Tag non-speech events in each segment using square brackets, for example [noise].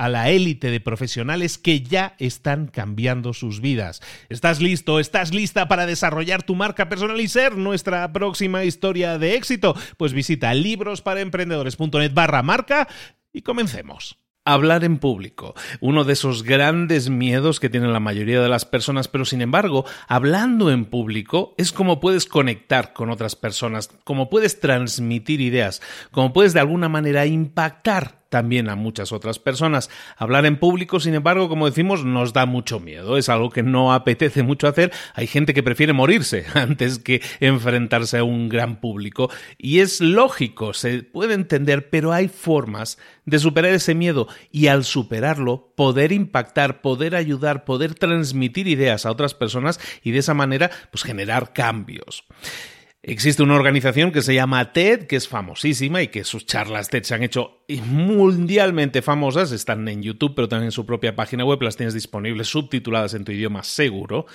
a la élite de profesionales que ya están cambiando sus vidas. ¿Estás listo? ¿Estás lista para desarrollar tu marca personal y ser nuestra próxima historia de éxito? Pues visita librosparaemprendedores.net barra marca y comencemos. Hablar en público, uno de esos grandes miedos que tienen la mayoría de las personas, pero sin embargo, hablando en público es como puedes conectar con otras personas, como puedes transmitir ideas, como puedes de alguna manera impactar también a muchas otras personas. Hablar en público, sin embargo, como decimos, nos da mucho miedo. Es algo que no apetece mucho hacer. Hay gente que prefiere morirse [laughs] antes que enfrentarse a un gran público. Y es lógico, se puede entender, pero hay formas de superar ese miedo y al superarlo poder impactar, poder ayudar, poder transmitir ideas a otras personas y de esa manera pues generar cambios. Existe una organización que se llama TED, que es famosísima y que sus charlas TED se han hecho mundialmente famosas, están en YouTube, pero también en su propia página web, las tienes disponibles subtituladas en tu idioma seguro,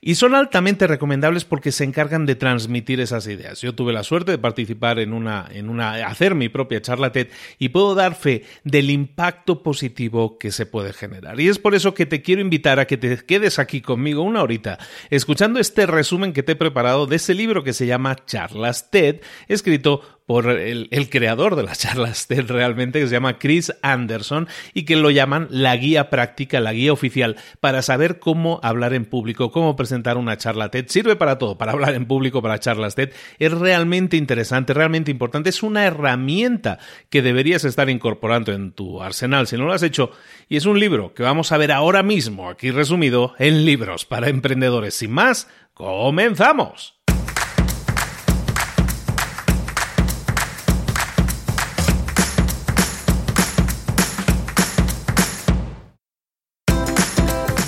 y son altamente recomendables porque se encargan de transmitir esas ideas. Yo tuve la suerte de participar en una, en una, hacer mi propia charla TED y puedo dar fe del impacto positivo que se puede generar. Y es por eso que te quiero invitar a que te quedes aquí conmigo una horita, escuchando este resumen que te he preparado de ese libro que se llama Charlas TED, escrito por el, creador de las charlas TED realmente, que se llama Chris Anderson, y que lo llaman la guía práctica, la guía oficial, para saber cómo hablar en público, cómo presentar una charla TED. Sirve para todo, para hablar en público, para charlas TED. Es realmente interesante, realmente importante. Es una herramienta que deberías estar incorporando en tu arsenal, si no lo has hecho. Y es un libro que vamos a ver ahora mismo, aquí resumido, en libros para emprendedores. Sin más, comenzamos.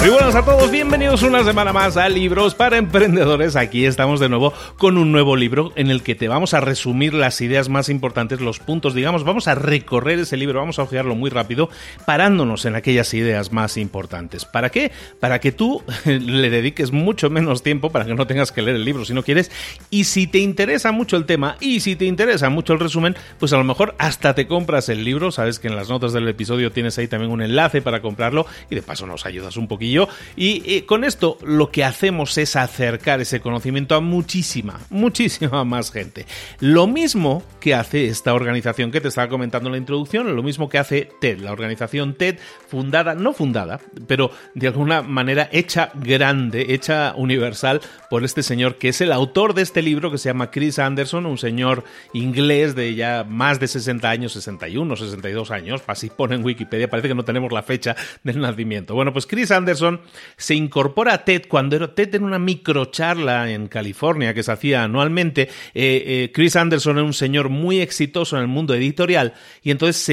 Muy buenas a todos, bienvenidos una semana más a Libros para Emprendedores. Aquí estamos de nuevo con un nuevo libro en el que te vamos a resumir las ideas más importantes, los puntos, digamos, vamos a recorrer ese libro, vamos a ojearlo muy rápido, parándonos en aquellas ideas más importantes. ¿Para qué? Para que tú [laughs] le dediques mucho menos tiempo, para que no tengas que leer el libro si no quieres, y si te interesa mucho el tema y si te interesa mucho el resumen, pues a lo mejor hasta te compras el libro, sabes que en las notas del episodio tienes ahí también un enlace para comprarlo y de paso nos ayudas un poquillo y con esto lo que hacemos es acercar ese conocimiento a muchísima, muchísima más gente. Lo mismo que hace esta organización que te estaba comentando en la introducción, lo mismo que hace TED, la organización TED fundada, no fundada, pero de alguna manera hecha grande, hecha universal por este señor que es el autor de este libro que se llama Chris Anderson, un señor inglés de ya más de 60 años, 61, 62 años, así pone en Wikipedia, parece que no tenemos la fecha del nacimiento. Bueno, pues Chris Anderson se incorpora a TED cuando era TED en una microcharla en California que se hacía anualmente. Eh, eh, Chris Anderson era un señor muy exitoso en el mundo editorial y entonces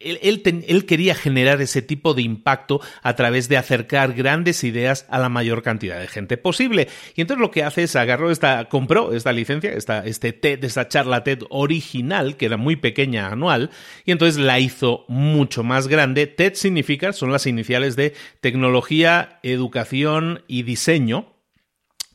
él, él, quería generar ese tipo de impacto a través de acercar grandes ideas a la mayor cantidad de gente posible. Y entonces lo que hace es agarró esta, compró esta licencia, esta, este TED, esta charla TED original, que era muy pequeña anual, y entonces la hizo mucho más grande. TED significa, son las iniciales de tecnología educación y diseño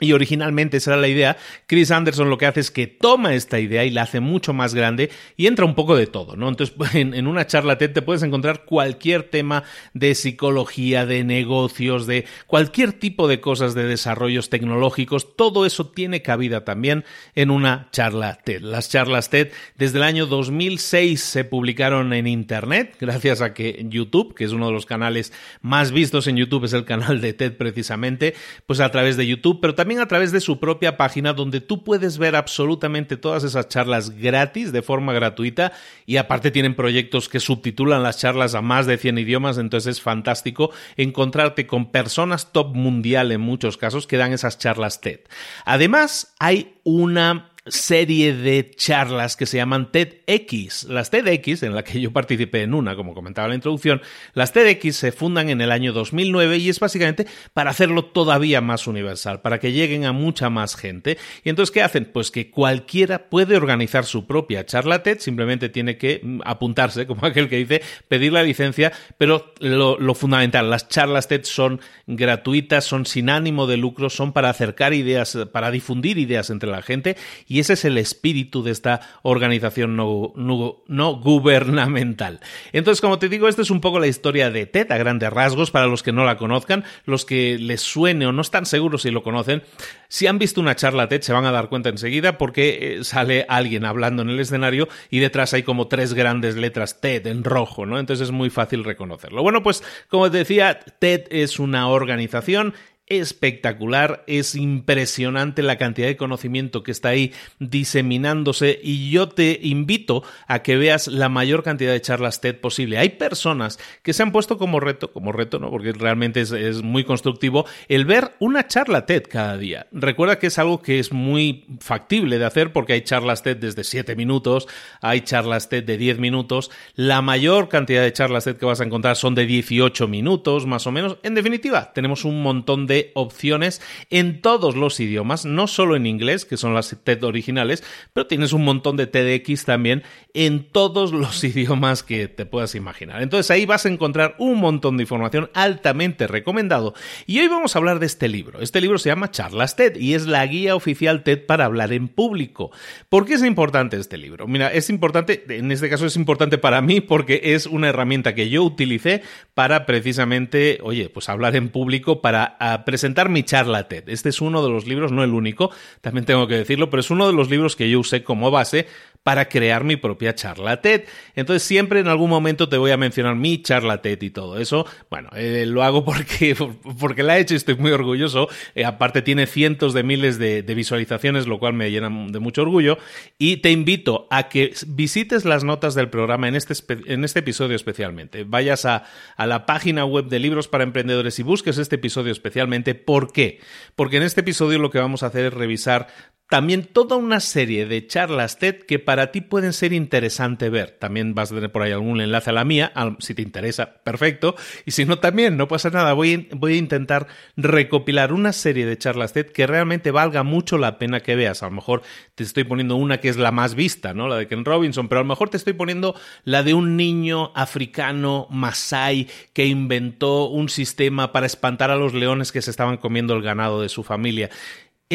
y originalmente esa era la idea. Chris Anderson lo que hace es que toma esta idea y la hace mucho más grande y entra un poco de todo, ¿no? Entonces, [laughs] en, una charla TED te puedes encontrar cualquier tema de psicología, de negocios, de cualquier tipo de cosas de desarrollos tecnológicos. Todo eso tiene cabida también en una charla TED. Las charlas TED desde el año 2006 se publicaron en Internet, gracias a que YouTube, que es uno de los canales más vistos en YouTube, es el canal de TED precisamente, pues a través de YouTube, pero también a través de su propia página donde tú puedes ver absolutamente todas esas charlas gratis de forma gratuita y aparte tienen proyectos que subtitulan las charlas a más de 100 idiomas, entonces es fantástico encontrarte con personas top mundial en muchos casos que dan esas charlas TED. Además, hay una serie de charlas que se llaman TEDx. Las TEDx, en la que yo participé en una, como comentaba en la introducción, las TEDx se fundan en el año 2009 y es básicamente para hacerlo todavía más universal, para que lleguen a mucha más gente. Y entonces, ¿qué hacen? Pues que cualquiera puede organizar su propia charla TED, simplemente tiene que mm, apuntarse, [laughs] como aquel que dice, pedir la licencia, pero lo, fundamental, las charlas TED son gratuitas, son sin ánimo de lucro, son para acercar ideas, para difundir ideas entre la gente ese es el espíritu de esta organización no, no, gubernamental. Entonces, como te digo, esta es un poco la historia de TED a grandes rasgos para los que no la conozcan, los que les suene o no están seguros si lo conocen. Si han visto una charla TED se van a dar cuenta enseguida porque eh, sale alguien hablando en el escenario y detrás hay como tres grandes letras TED en rojo, ¿no? Entonces es muy fácil reconocerlo. Bueno, pues como te decía, TED es una organización espectacular, es impresionante la cantidad de conocimiento que está ahí diseminándose y yo te invito a que veas la mayor cantidad de charlas TED posible. Hay personas que se han puesto como reto, como reto, ¿no? Porque realmente es, es muy constructivo, el ver una charla TED cada día. Recuerda que es algo que es muy factible de hacer porque hay charlas TED desde 7 minutos, hay charlas TED de 10 minutos, la mayor cantidad de charlas TED que vas a encontrar son de 18 minutos, más o menos. En definitiva, tenemos un montón de opciones en todos los idiomas, no solo en inglés, que son las TED originales, pero tienes un montón de TEDx también en todos los [laughs] idiomas que te puedas imaginar. Entonces ahí vas a encontrar un montón de información altamente recomendado. Y hoy vamos a hablar de este libro. Este libro se llama Charlas TED y es la guía oficial TED para hablar en público. ¿Por qué es importante este libro? Mira, es importante, en este caso es importante para mí porque es una herramienta que yo utilicé para precisamente, oye, pues hablar en público, para presentar mi charla TED. Este es uno de los libros, no el único, también tengo que decirlo, pero es uno de los libros que yo usé como base para crear mi propia charla TED. Entonces siempre en algún momento te voy a mencionar mi charla TED y todo eso. Bueno, eh, lo hago porque, [laughs] porque la he hecho y estoy muy orgulloso. Eh, aparte tiene cientos de miles de, visualizaciones, lo cual me llena de mucho orgullo. Y te invito a que visites las notas del programa en este, en este episodio especialmente. Vayas a, a la página web de Libros para Emprendedores y busques este episodio especialmente. ¿Por qué? Porque en este episodio lo que vamos a hacer es revisar también toda una serie de charlas TED que para ti pueden ser interesante ver. También vas a tener por ahí algún enlace a la mía, si te interesa, perfecto. Y si no, también, no pasa nada. Voy, voy a intentar recopilar una serie de charlas TED que realmente valga mucho la pena que veas. A lo mejor te estoy poniendo una que es la más vista, ¿no? La de Ken Robinson, pero a lo mejor te estoy poniendo la de un niño africano masai que inventó un sistema para espantar a los leones que se estaban comiendo el ganado de su familia.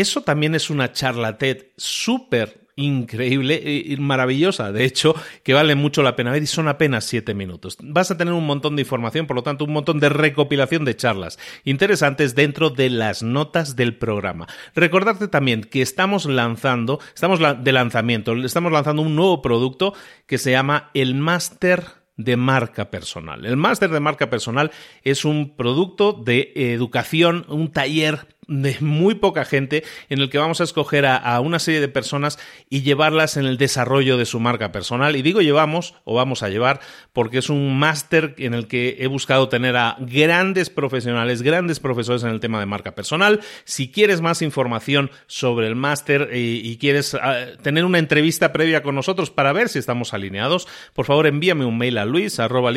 Eso también es una charla TED súper increíble y maravillosa, de hecho, que vale mucho la pena ver y son apenas siete minutos. Vas a tener un montón de información, por lo tanto, un montón de recopilación de charlas interesantes dentro de las notas del programa. Recordarte también que estamos lanzando, estamos de lanzamiento, estamos lanzando un nuevo producto que se llama el Máster de marca personal. El máster de marca personal es un producto de educación, un taller de muy poca gente en el que vamos a escoger a, una serie de personas y llevarlas en el desarrollo de su marca personal. Y digo llevamos o vamos a llevar porque es un máster en el que he buscado tener a grandes profesionales, grandes profesores en el tema de marca personal. Si quieres más información sobre el máster y, quieres ah, tener una entrevista previa con nosotros para ver si estamos alineados, por favor envíame un mail a luis arroba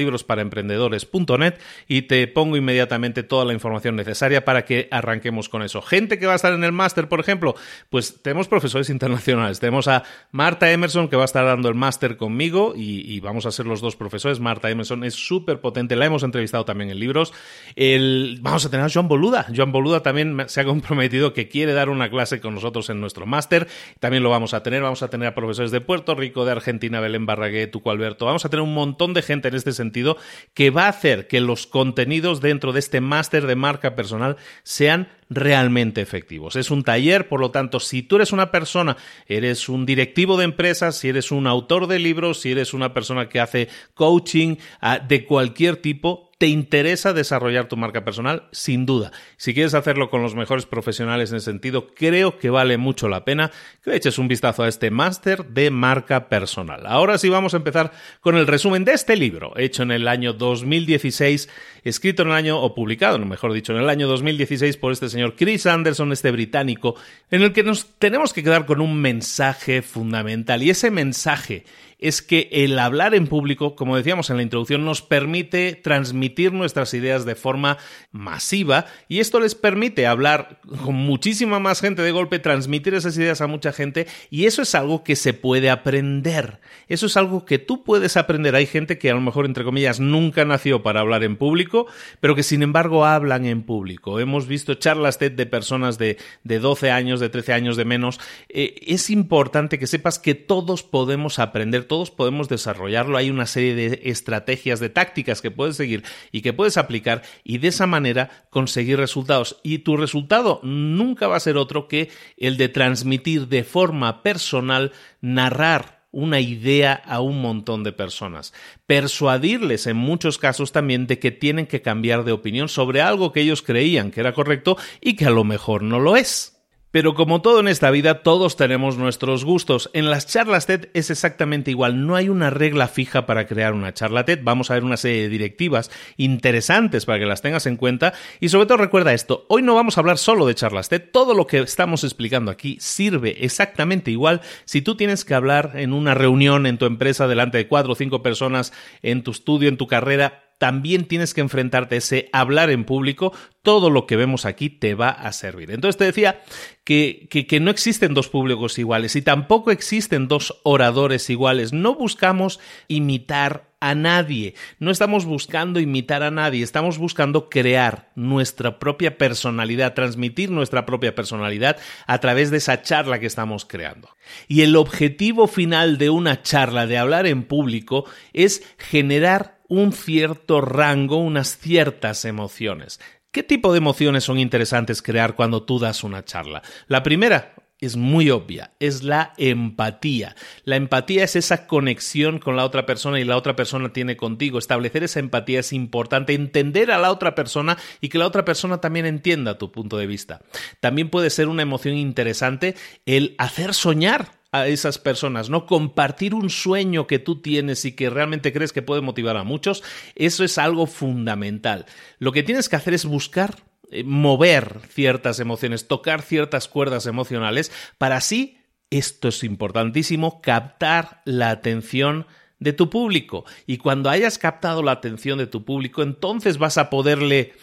y te pongo inmediatamente toda la información necesaria para que arranquemos con eso. Gente que va a estar en el máster, por ejemplo, pues tenemos profesores internacionales. Tenemos a Marta Emerson que va a estar dando el máster conmigo y, vamos a ser los dos profesores. Marta Emerson es súper potente, la hemos entrevistado también en libros. El, vamos a tener a Joan Boluda. Joan Boluda también se ha comprometido que quiere dar una clase con nosotros en nuestro máster. También lo vamos a tener. Vamos a tener a profesores de Puerto Rico, de Argentina, Belén Barragué, Tuco Alberto. Vamos a tener un montón de gente en este sentido que va a hacer que los contenidos dentro de este máster de marca personal sean realmente efectivos. Es un taller, por lo tanto, si tú eres una persona, eres un directivo de empresas, si eres un autor de libros, si eres una persona que hace coaching ah, de cualquier tipo, ¿Te interesa desarrollar tu marca personal? Sin duda. Si quieres hacerlo con los mejores profesionales en ese sentido, creo que vale mucho la pena que eches un vistazo a este máster de marca personal. Ahora sí vamos a empezar con el resumen de este libro, hecho en el año 2016, escrito en el año, o publicado, mejor dicho, en el año 2016 por este señor Chris Anderson, este británico, en el que nos tenemos que quedar con un mensaje fundamental. Y ese mensaje es que el hablar en público, como decíamos en la introducción, nos permite transmitir nuestras ideas de forma masiva y esto les permite hablar con muchísima más gente de golpe, transmitir esas ideas a mucha gente y eso es algo que se puede aprender. Eso es algo que tú puedes aprender. Hay gente que a lo mejor, entre comillas, nunca nació para hablar en público, pero que sin embargo hablan en público. Hemos visto charlas TED de personas de, de 12 años, de 13 años de menos. Eh, es importante que sepas que todos podemos aprender todos podemos desarrollarlo. Hay una serie de estrategias, de tácticas que puedes seguir y que puedes aplicar y de esa manera conseguir resultados. Y tu resultado nunca va a ser otro que el de transmitir de forma personal, narrar una idea a un montón de personas. Persuadirles en muchos casos también de que tienen que cambiar de opinión sobre algo que ellos creían que era correcto y que a lo mejor no lo es. Pero como todo en esta vida, todos tenemos nuestros gustos. En las charlas TED es exactamente igual. No hay una regla fija para crear una charla TED. Vamos a ver una serie de directivas interesantes para que las tengas en cuenta. Y sobre todo recuerda esto, hoy no vamos a hablar solo de charlas TED. Todo lo que estamos explicando aquí sirve exactamente igual si tú tienes que hablar en una reunión en tu empresa delante de cuatro o cinco personas, en tu estudio, en tu carrera también tienes que enfrentarte a ese hablar en público. Todo lo que vemos aquí te va a servir. Entonces te decía que, que, no existen dos públicos iguales y tampoco existen dos oradores iguales. No buscamos imitar a nadie. No estamos buscando imitar a nadie, estamos buscando crear nuestra propia personalidad, transmitir nuestra propia personalidad a través de esa charla que estamos creando. Y el objetivo final de una charla, de hablar en público, es generar un cierto rango, unas ciertas emociones. ¿Qué tipo de emociones son interesantes crear cuando tú das una charla? La primera, es muy obvia, es la empatía. La empatía es esa conexión con la otra persona y la otra persona tiene contigo. Establecer esa empatía es importante, entender a la otra persona y que la otra persona también entienda tu punto de vista. También puede ser una emoción interesante el hacer soñar a esas personas, ¿no? Compartir un sueño que tú tienes y que realmente crees que puede motivar a muchos, eso es algo fundamental. Lo que tienes que hacer es buscar eh, mover ciertas emociones, tocar ciertas cuerdas emocionales, para así, esto es importantísimo, captar la atención de tu público. Y cuando hayas captado la atención de tu público, entonces vas a poderle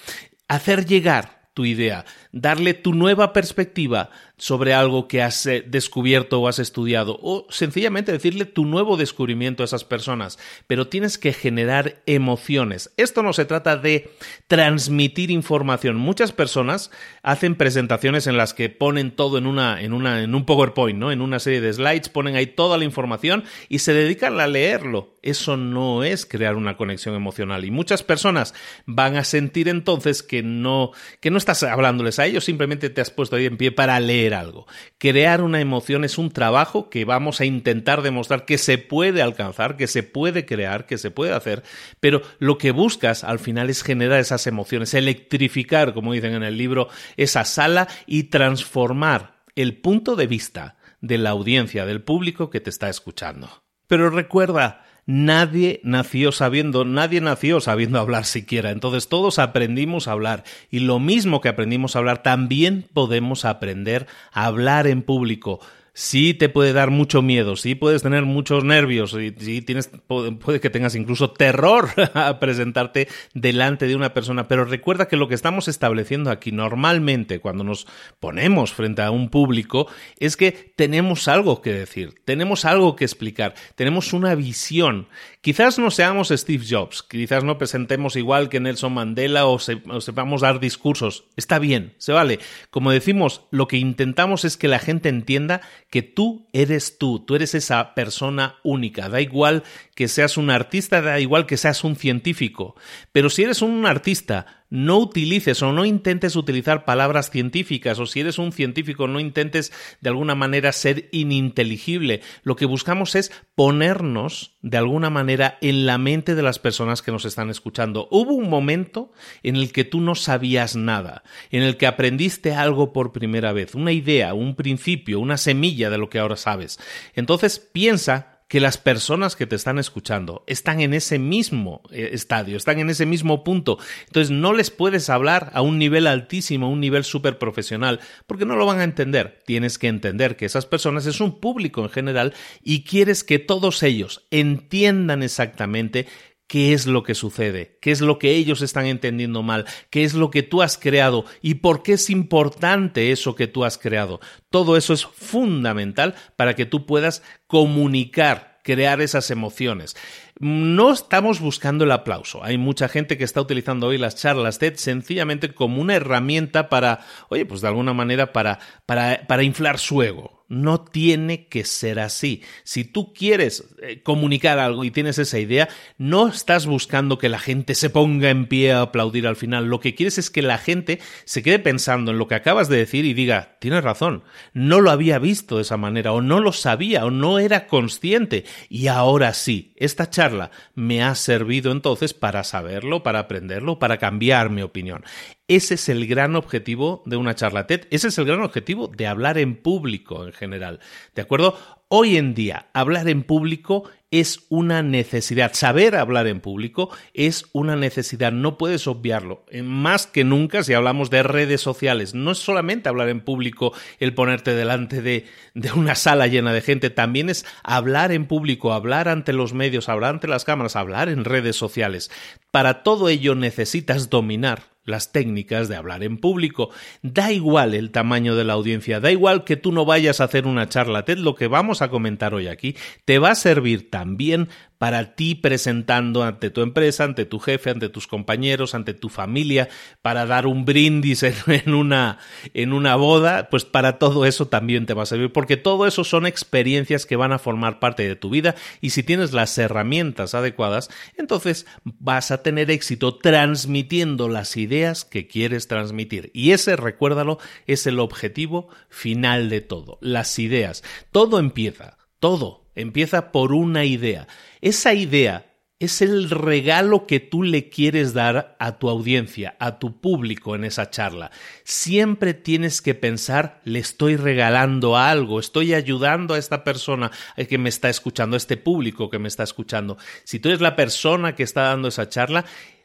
hacer llegar tu idea, darle tu nueva perspectiva sobre algo que has eh, descubierto o has estudiado, o sencillamente decirle tu nuevo descubrimiento a esas personas, pero tienes que generar emociones. Esto no se trata de transmitir información. Muchas personas hacen presentaciones en las que ponen todo en una en una en un PowerPoint, ¿no? En una serie de slides, ponen ahí toda la información y se dedican a leerlo. Eso no es crear una conexión emocional y muchas personas van a sentir entonces que no que no estás hablándoles a ellos, simplemente te has puesto ahí en pie para leer algo. Crear una emoción es un trabajo que vamos a intentar demostrar que se puede alcanzar, que se puede crear, que se puede hacer, pero lo que buscas al final es generar esas emociones, electrificar, como dicen en el libro, esa sala y transformar el punto de vista de la audiencia, del público que te está escuchando. Pero recuerda, Nadie nació sabiendo, nadie nació sabiendo [laughs] hablar siquiera. Entonces todos aprendimos a hablar. Y lo mismo que aprendimos a hablar, también podemos aprender a hablar en público sí te puede dar mucho miedo, sí puedes tener muchos nervios, y sí tienes, puede que tengas incluso terror [laughs] a presentarte delante de una persona, pero recuerda que lo que estamos estableciendo aquí normalmente cuando nos ponemos frente a un público es que tenemos algo que decir, tenemos algo que explicar, tenemos una visión. Quizás no seamos Steve Jobs, quizás no presentemos igual que Nelson Mandela o, o sepamos dar discursos, está bien, se vale. Como decimos, lo que intentamos es que la gente entienda que tú eres tú, tú eres esa persona única. Da igual que seas un artista, da igual que seas un científico. Pero si eres un artista, no utilices o no intentes utilizar palabras científicas o si eres un científico no intentes de alguna manera ser ininteligible. Lo que buscamos es ponernos de alguna manera en la mente de las personas que nos están escuchando. Hubo un momento en el que tú no sabías nada, en el que aprendiste algo por primera vez, una idea, un principio, una semilla de lo que ahora sabes. Entonces piensa que las personas que te están escuchando están en ese mismo eh, estadio, están en ese mismo punto. Entonces no les puedes hablar a un nivel altísimo, a un nivel súper profesional, porque no lo van a entender. Tienes que entender que esas personas es un público en general y quieres que todos ellos entiendan exactamente qué es lo que sucede, qué es lo que ellos están entendiendo mal, qué es lo que tú has creado y por qué es importante eso que tú has creado. Todo eso es fundamental para que tú puedas comunicar, crear esas emociones. No estamos buscando el aplauso. Hay mucha gente que está utilizando hoy las charlas TED sencillamente como una herramienta para, oye, pues de alguna manera para, para, para inflar su ego no tiene que ser así. Si tú quieres eh, comunicar algo y tienes esa idea, no estás buscando que la gente se ponga en pie a aplaudir al final. Lo que quieres es que la gente se quede pensando en lo que acabas de decir y diga, tienes razón, no lo había visto de esa manera, o no lo sabía, o no era consciente. Y ahora sí, esta charla me ha servido entonces para saberlo, para aprenderlo, para cambiar mi opinión. Ese es el gran objetivo de una charla TED, ese es el gran objetivo de hablar en público en general. ¿De acuerdo? Hoy en día, hablar en público es una necesidad. Saber hablar en público es una necesidad. No puedes obviarlo. Más que nunca si hablamos de redes sociales. No es solamente hablar en público el ponerte delante de, de una sala llena de gente. También es hablar en público, hablar ante los medios, hablar ante las cámaras, hablar en redes sociales. Para todo ello necesitas dominar las técnicas de hablar en público. Da igual el tamaño de la audiencia, da igual que tú no vayas a hacer una charla TED, lo que vamos a comentar hoy aquí te va a servir también para ti presentando ante tu empresa, ante tu jefe, ante tus compañeros, ante tu familia, para dar un brindis [laughs] en, una, en una boda, pues para todo eso también te va a servir, porque todo eso son experiencias que van a formar parte de tu vida y si tienes las herramientas adecuadas, entonces vas a tener éxito transmitiendo las ideas que quieres transmitir. Y ese, recuérdalo, es el objetivo final de todo, las ideas. Todo empieza, todo Empieza por una idea. Esa idea es el regalo que tú le quieres dar a tu audiencia, a tu público en esa charla. Siempre tienes que pensar, le estoy regalando algo, estoy ayudando a esta persona que me está escuchando, a este público que me está escuchando. Si tú eres la persona que está dando esa charla,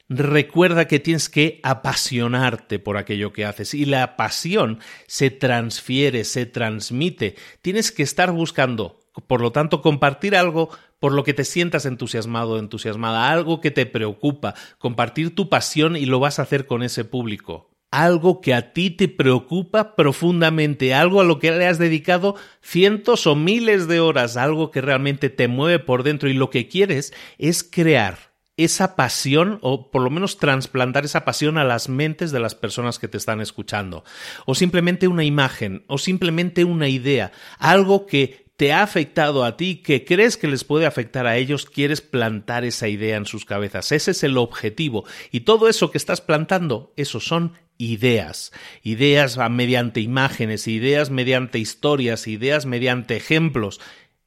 Recuerda que tienes que apasionarte por aquello que haces y la pasión se transfiere, se transmite. Tienes que estar buscando, por lo tanto, compartir algo por lo que te sientas entusiasmado o entusiasmada, algo que te preocupa, compartir tu pasión y lo vas a hacer con ese público. Algo que a ti te preocupa profundamente, algo a lo que le has dedicado cientos o miles de horas, algo que realmente te mueve por dentro y lo que quieres es crear esa pasión o por lo menos trasplantar esa pasión a las mentes de las personas que te están escuchando. O simplemente una imagen, o simplemente una idea, algo que te ha afectado a ti, que crees que les puede afectar a ellos, quieres plantar esa idea en sus cabezas. Ese es el objetivo. Y todo eso que estás plantando, eso son ideas. Ideas mediante imágenes, ideas mediante historias, ideas mediante ejemplos.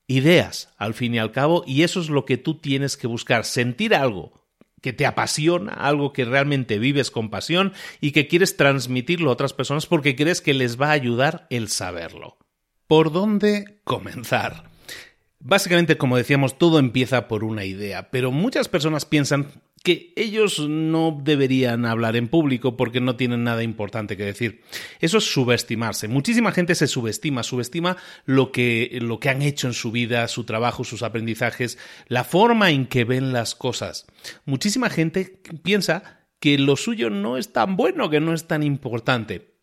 Ideas, al fin y al cabo, y eso es lo que tú tienes que buscar, sentir algo, que te apasiona, algo que realmente vives con pasión y que quieres transmitirlo a otras personas porque crees que les va a ayudar el saberlo. ¿Por dónde comenzar? Básicamente, como decíamos, todo empieza por una idea, pero muchas personas piensan que ellos no deberían hablar en público porque no tienen nada importante que decir. Eso es subestimarse. Muchísima gente se subestima, subestima lo que, lo que han hecho en su vida, su trabajo, sus aprendizajes, la forma en que ven las cosas. Muchísima gente piensa que lo suyo no es tan bueno, que no es tan importante.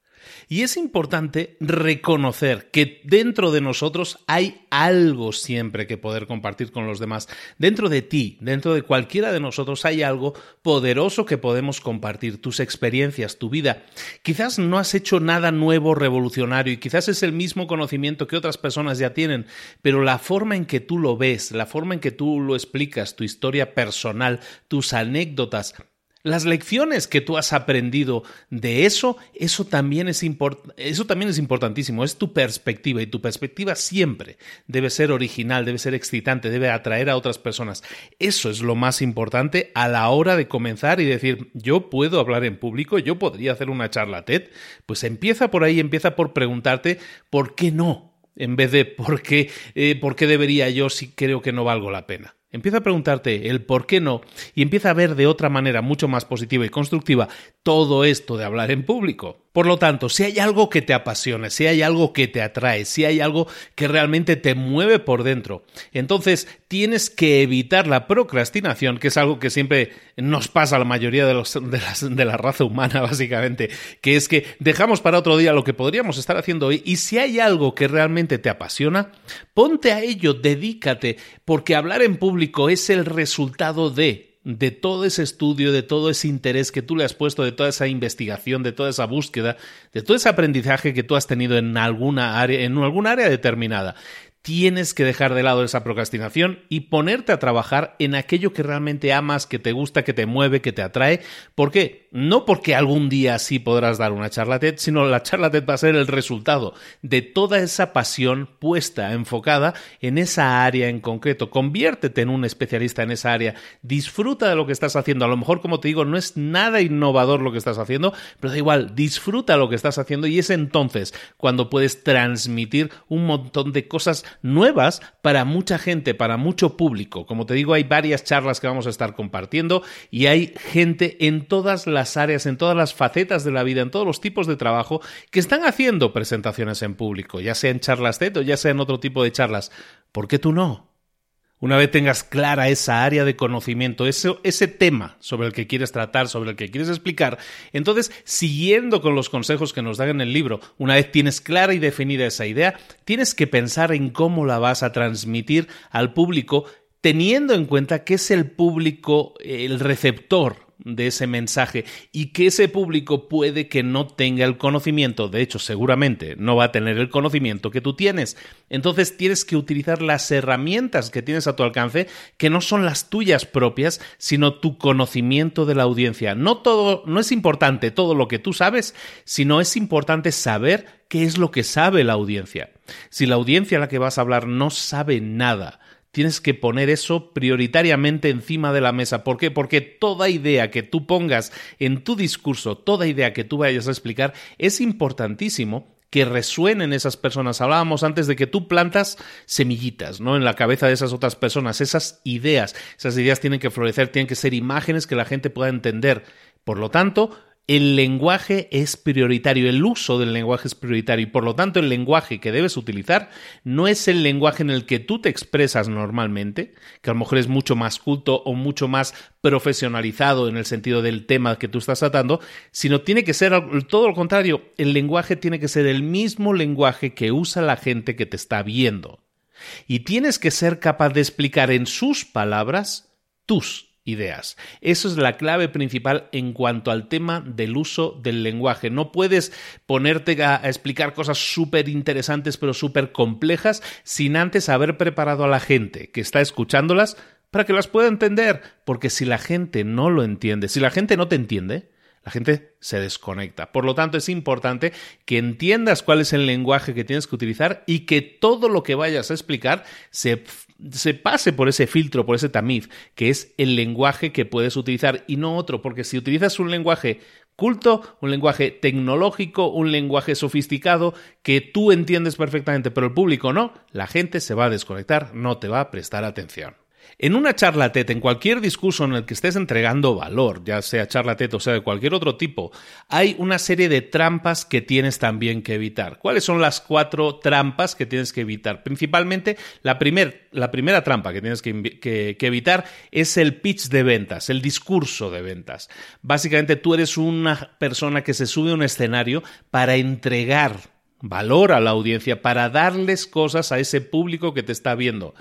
Y es importante reconocer que dentro de nosotros hay algo siempre que poder compartir con los demás. Dentro de ti, dentro de cualquiera de nosotros hay algo poderoso que podemos compartir, tus experiencias, tu vida. Quizás no has hecho nada nuevo, revolucionario, y quizás es el mismo conocimiento que otras personas ya tienen, pero la forma en que tú lo ves, la forma en que tú lo explicas, tu historia personal, tus anécdotas, las lecciones que tú has aprendido de eso, eso también es eso también es importantísimo, es tu perspectiva y tu perspectiva siempre debe ser original, debe ser excitante, debe atraer a otras personas. Eso es lo más importante a la hora de comenzar y decir, yo puedo hablar en público, yo podría hacer una charla TED, pues empieza por ahí, empieza por preguntarte por qué no, en vez de por qué, eh, por qué debería yo si creo que no valgo la pena. Empieza a preguntarte el por qué no y empieza a ver de otra manera mucho más positiva y constructiva todo esto de hablar en público. Por lo tanto, si hay algo que te apasiona, si hay algo que te atrae, si hay algo que realmente te mueve por dentro, entonces tienes que evitar la procrastinación, que es algo que siempre nos pasa a la mayoría de, los, de, la raza humana, [laughs] básicamente, que es que dejamos para otro día lo que podríamos estar haciendo hoy y si hay algo que realmente te apasiona, ponte a ello, dedícate, porque hablar en público es el resultado de de todo ese estudio, de todo ese interés que tú le has puesto, de toda esa investigación, de toda esa búsqueda, de todo ese aprendizaje que tú has tenido en alguna área, en alguna área determinada tienes que dejar de lado esa procrastinación y ponerte a trabajar en aquello que realmente amas, que te gusta, que te mueve, que te atrae. ¿Por qué? No porque algún día sí podrás dar una charla TED, sino la charla TED va a ser el resultado de toda esa pasión puesta, enfocada en esa área en concreto. Conviértete en un especialista en esa área. Disfruta de lo que estás haciendo. A lo mejor, como te digo, no es nada innovador lo que estás haciendo, pero da igual, disfruta lo que estás haciendo y es entonces cuando puedes transmitir un montón de cosas nuevas para mucha gente, para mucho público. Como te digo, hay varias charlas que vamos a estar compartiendo y hay gente en todas las áreas, en todas las facetas de la vida, en todos los tipos de trabajo que están haciendo presentaciones en público, ya sea en charlas TED o ya sea en otro tipo de charlas. ¿Por qué tú no? Una vez tengas clara esa área de conocimiento, ese, ese, tema sobre el que quieres tratar, sobre el que quieres explicar, entonces, siguiendo con los consejos que nos dan en el libro, una vez tienes clara y definida esa idea, tienes que pensar en cómo la vas a transmitir al público, teniendo en cuenta que es el público el receptor de ese mensaje y que ese público puede que no tenga el conocimiento, de hecho seguramente no va a tener el conocimiento que tú tienes. Entonces tienes que utilizar las herramientas que tienes a tu alcance, que no son las tuyas propias, sino tu conocimiento de la audiencia. No todo, no es importante todo lo que tú sabes, sino es importante saber qué es lo que sabe la audiencia. Si la audiencia a la que vas a hablar no sabe nada, tienes que poner eso prioritariamente encima de la mesa. ¿Por qué? Porque toda idea que tú pongas en tu discurso, toda idea que tú vayas a explicar, es importantísimo que resuenen esas personas. Hablábamos antes de que tú plantas semillitas, ¿no? En la cabeza de esas otras personas, esas ideas. Esas ideas tienen que florecer, tienen que ser imágenes que la gente pueda entender. Por lo tanto, el lenguaje es prioritario, el uso del lenguaje es prioritario y por lo tanto el lenguaje que debes utilizar no es el lenguaje en el que tú te expresas normalmente, que a lo mejor es mucho más culto o mucho más profesionalizado en el sentido del tema que tú estás tratando, sino tiene que ser todo lo contrario, el lenguaje tiene que ser el mismo lenguaje que usa la gente que te está viendo. Y tienes que ser capaz de explicar en sus palabras tus ideas. Eso es la clave principal en cuanto al tema del uso del lenguaje. No puedes ponerte a, explicar cosas súper interesantes pero súper complejas sin antes haber preparado a la gente que está escuchándolas para que las pueda entender. Porque si la gente no lo entiende, si la gente no te entiende, la gente se desconecta. Por lo tanto, es importante que entiendas cuál es el lenguaje que tienes que utilizar y que todo lo que vayas a explicar se, se, pase por ese filtro, por ese tamiz, que es el lenguaje que puedes utilizar y no otro, porque si utilizas un lenguaje culto, un lenguaje tecnológico, un lenguaje sofisticado que tú entiendes perfectamente, pero el público no, la gente se va a desconectar, no te va a prestar atención. En una charla TED, en cualquier discurso en el que estés entregando valor, ya sea charla TED o sea de cualquier otro tipo, hay una serie de trampas que tienes también que evitar. ¿Cuáles son las cuatro trampas que tienes que evitar? Principalmente, la, la primera trampa que tienes que, que evitar es el pitch de ventas, el discurso de ventas. Básicamente, tú eres una persona que se sube a un escenario para entregar valor a la audiencia, para darles cosas a ese público que te está viendo.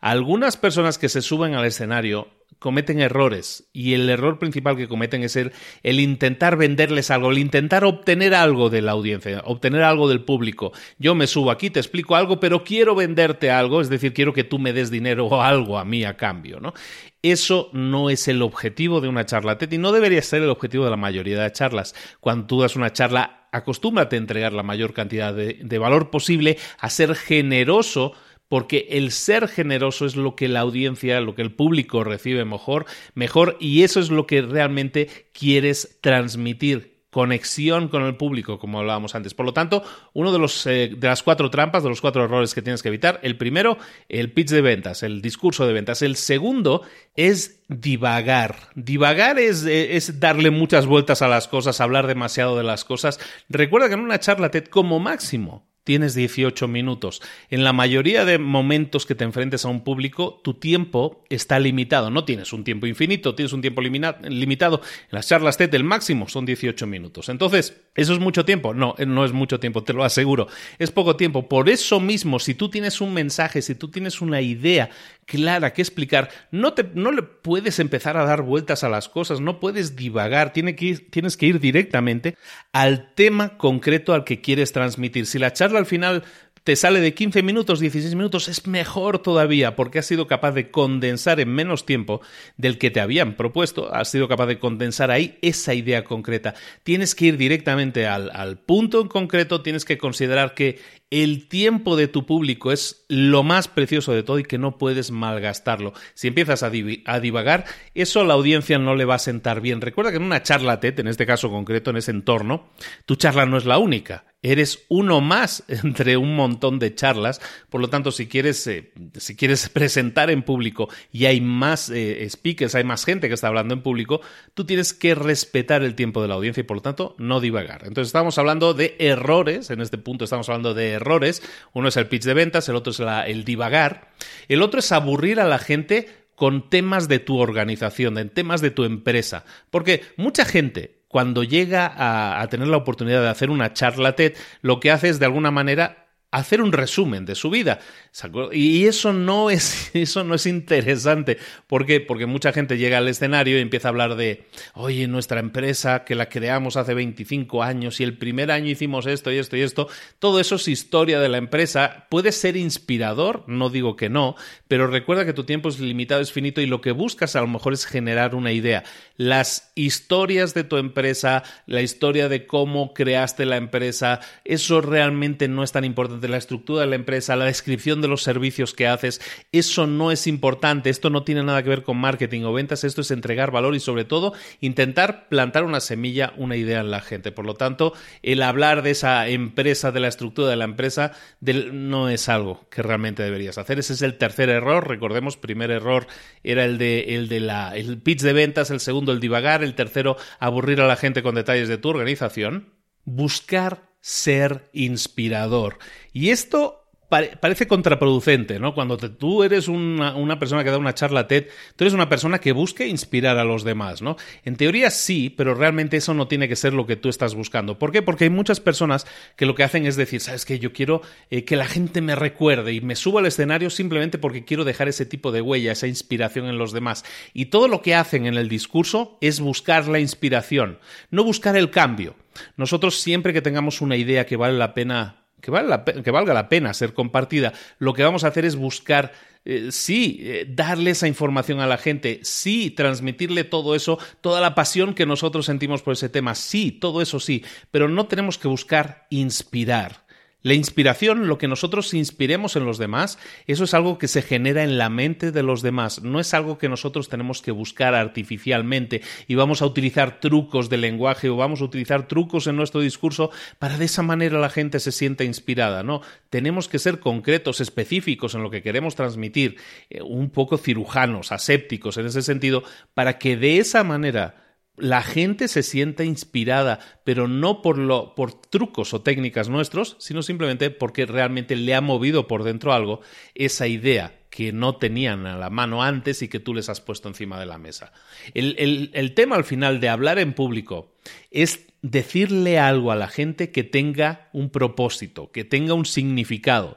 Algunas personas que se suben al escenario cometen errores y el error principal que cometen es el, intentar venderles algo, el intentar obtener algo de la audiencia, obtener algo del público. Yo me subo aquí, te explico algo, pero quiero venderte algo, es decir, quiero que tú me des dinero o algo a mí a cambio, ¿no? Eso no es el objetivo de una charla TED y no debería ser el objetivo de la mayoría de charlas. Cuando tú das una charla, acostúmbrate a entregar la mayor cantidad de valor posible, a ser generoso porque el ser generoso es lo que la audiencia, lo que el público recibe mejor, mejor y eso es lo que realmente quieres transmitir conexión con el público, como hablábamos antes. Por lo tanto, uno de, los, eh, de las cuatro trampas, de los cuatro errores que tienes que evitar, el primero, el pitch de ventas, el discurso de ventas. El segundo es divagar. Divagar es, eh, es darle muchas vueltas a las cosas, hablar demasiado de las cosas. Recuerda que en una charla TED, como máximo, tienes 18 minutos. En la mayoría de momentos que te enfrentes a un público, tu tiempo está limitado. No tienes un tiempo infinito, tienes un tiempo limitado. En las charlas TED el máximo son 18 minutos. Entonces, ¿eso es mucho tiempo? No, eh, no es mucho tiempo, te lo aseguro. Es poco tiempo. Por eso mismo, si tú tienes un mensaje, si tú tienes una idea clara que explicar, no, te, no le puedes empezar a dar vueltas a las cosas, no puedes divagar, tienes que ir directamente al tema concreto al que quieres transmitir. Si la charla al final te sale de 15 minutos, 16 minutos, es mejor todavía porque has sido capaz de condensar en menos tiempo del que te habían propuesto, has sido capaz de condensar ahí esa idea concreta. Tienes que ir directamente al, al punto en concreto, tienes que considerar que el tiempo de tu público es lo más precioso de todo y que no puedes malgastarlo. Si empiezas a, divagar, eso a la audiencia no le va a sentar bien. Recuerda que en una charla TED, en este caso concreto, en ese entorno, tu charla no es la única. Eres uno más [laughs] entre un montón de charlas. Por lo tanto, si quieres, eh, si quieres [laughs] presentar en público y hay más eh, speakers, hay más gente que está hablando en público, tú tienes que respetar el tiempo de la audiencia y por lo tanto no divagar. Entonces estamos hablando de errores. En este punto estamos hablando de errores. Uno es el pitch de ventas, el otro es el divagar. El otro es aburrir a la gente con temas de tu organización, en temas de tu empresa. Porque mucha gente, cuando llega a, a, tener la oportunidad de hacer una charla TED, lo que hace es de alguna manera hacer un resumen de su vida. Y eso no es, [laughs] eso no es interesante. ¿Por qué? Porque mucha gente llega al escenario y empieza a hablar de, oye, nuestra empresa que la creamos hace 25 años y el primer año hicimos esto y esto y esto. Todo eso es historia de la empresa. Puede ser inspirador, no digo que no, pero recuerda que tu tiempo es limitado, es finito y lo que buscas a lo mejor es generar una idea. Las historias de tu empresa, la historia de cómo creaste la empresa, eso realmente no es tan importante de la estructura de la empresa, la descripción de los servicios que haces, eso no es importante, esto no tiene nada que ver con marketing o ventas, esto es entregar valor y sobre todo intentar plantar una semilla, una idea en la gente. Por lo tanto, el hablar de esa empresa, de la estructura de la empresa, no es algo que realmente deberías hacer. Ese es el tercer error. Recordemos, primer error era el de, el de la, el pitch de ventas, el segundo el divagar, el tercero aburrir a la gente con detalles de tu organización. Buscar ser inspirador. Y esto parece contraproducente, ¿no? Cuando tú eres una, persona que da una charla TED, tú eres una persona que busque inspirar a los demás, ¿no? En teoría sí, pero realmente eso no tiene que ser lo que tú estás buscando. ¿Por qué? Porque hay muchas personas que lo que hacen es decir, ¿sabes qué? Yo quiero eh, que la gente me recuerde y me subo al escenario simplemente porque quiero dejar ese tipo de huella, esa inspiración en los demás. Y todo lo que hacen en el discurso es buscar la inspiración, no buscar el cambio. Nosotros siempre que tengamos una idea que vale la pena que, valga la pena ser compartida, lo que vamos a hacer es buscar, eh, sí, eh, darle esa información a la gente, sí, transmitirle todo eso, toda la pasión que nosotros sentimos por ese tema, sí, todo eso sí, pero no tenemos que buscar inspirar. La inspiración, lo que nosotros inspiremos en los demás, eso es algo que se genera en la mente de los demás, no es algo que nosotros tenemos que buscar artificialmente y vamos a utilizar trucos de lenguaje o vamos a utilizar trucos en nuestro discurso para de esa manera la gente se sienta inspirada, no, tenemos que ser concretos, específicos en lo que queremos transmitir, eh, un poco cirujanos, asépticos en ese sentido, para que de esa manera la gente se sienta inspirada, pero no por, lo, por trucos o técnicas nuestros, sino simplemente porque realmente le ha movido por dentro algo esa idea que no tenían a la mano antes y que tú les has puesto encima de la mesa. El, el tema al final de hablar en público es decirle algo a la gente que tenga un propósito, que tenga un significado.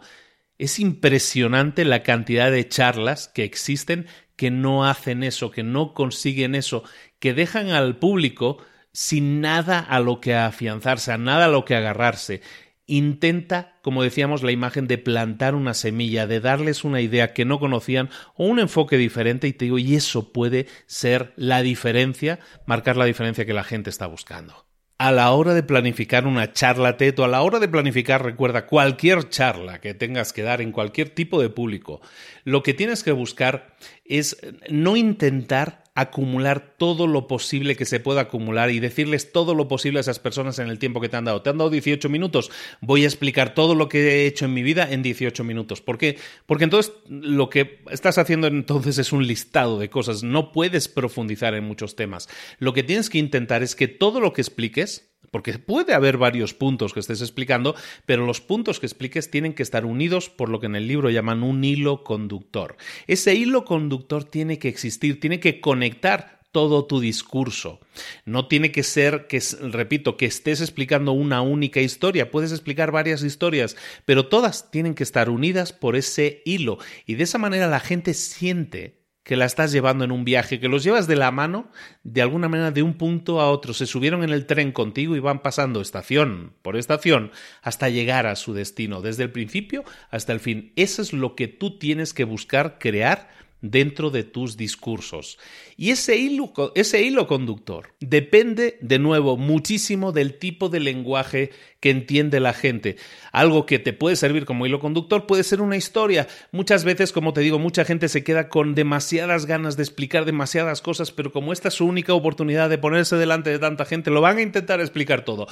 Es impresionante la cantidad de charlas que existen que no hacen eso, que no consiguen eso, que dejan al público sin nada a lo que afianzarse, a nada a lo que agarrarse. Intenta, como decíamos, la imagen de plantar una semilla, de darles una idea que no conocían o un enfoque diferente y te digo, y eso puede ser la diferencia, marcar la diferencia que la gente está buscando a la hora de planificar una charla TED o a la hora de planificar, recuerda, cualquier charla que tengas que dar en cualquier tipo de público, lo que tienes que buscar es no intentar acumular todo lo posible que se pueda acumular y decirles todo lo posible a esas personas en el tiempo que te han dado. Te han dado 18 minutos, voy a explicar todo lo que he hecho en mi vida en 18 minutos. ¿Por qué? Porque entonces lo que estás haciendo entonces es un listado de cosas, no puedes profundizar en muchos temas. Lo que tienes que intentar es que todo lo que expliques porque puede haber varios puntos que estés explicando, pero los puntos que expliques tienen que estar unidos por lo que en el libro llaman un hilo conductor. Ese hilo conductor tiene que existir, tiene que conectar todo tu discurso. No tiene que ser que, repito, que estés explicando una única historia. Puedes explicar varias historias, pero todas tienen que estar unidas por ese hilo. Y de esa manera la gente siente que la estás llevando en un viaje, que los llevas de la mano, de alguna manera, de un punto a otro. Se subieron en el tren contigo y van pasando estación por estación hasta llegar a su destino, desde el principio hasta el fin. Eso es lo que tú tienes que buscar crear dentro de tus discursos. Y ese hilo, ese hilo conductor depende, de nuevo, muchísimo del tipo de lenguaje que entiende la gente. Algo que te puede servir como hilo conductor puede ser una historia. Muchas veces, como te digo, mucha gente se queda con demasiadas ganas de explicar demasiadas cosas, pero como esta es su única oportunidad de ponerse delante de tanta gente, lo van a intentar explicar todo.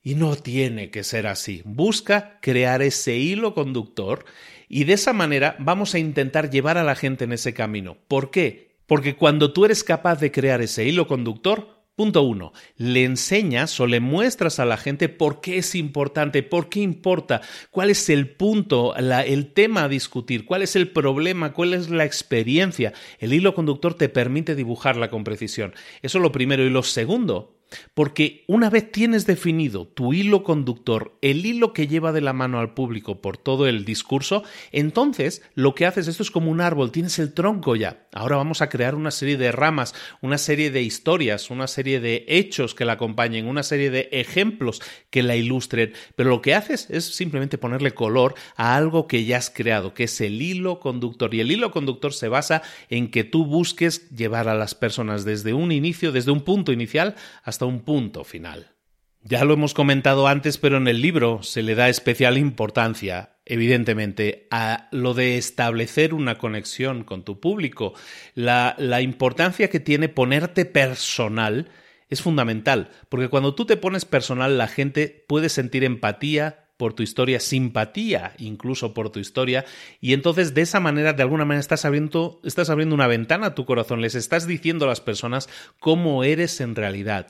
Y no tiene que ser así. Busca crear ese hilo conductor y de esa manera vamos a intentar llevar a la gente en ese camino. ¿Por qué? Porque cuando tú eres capaz de crear ese hilo conductor, Punto uno, le enseñas o le muestras a la gente por qué es importante, por qué importa, cuál es el punto, el tema a discutir, cuál es el problema, cuál es la experiencia. El hilo conductor te permite dibujarla con precisión. Eso es lo primero. Y lo segundo porque una vez tienes definido tu hilo conductor, el hilo que lleva de la mano al público por todo el discurso, entonces lo que haces, esto es como un árbol, tienes el tronco ya. Ahora vamos a crear una serie de ramas, una serie de historias, una serie de hechos que la acompañen, una serie de ejemplos que la ilustren. Pero lo que haces es simplemente ponerle color a algo que ya has creado, que es el hilo conductor. Y el hilo conductor se basa en que tú busques llevar a las personas desde un inicio, desde un punto inicial, hasta un punto final. Ya lo hemos comentado antes, pero en el libro se le da especial importancia, evidentemente, a lo de establecer una conexión con tu público. La, la importancia que tiene ponerte personal es fundamental, porque cuando tú te pones personal, la gente puede sentir empatía, por tu historia, simpatía incluso por tu historia, y entonces de esa manera, de alguna manera, estás abriendo, estás abriendo una ventana a tu corazón, les estás diciendo a las personas cómo eres en realidad.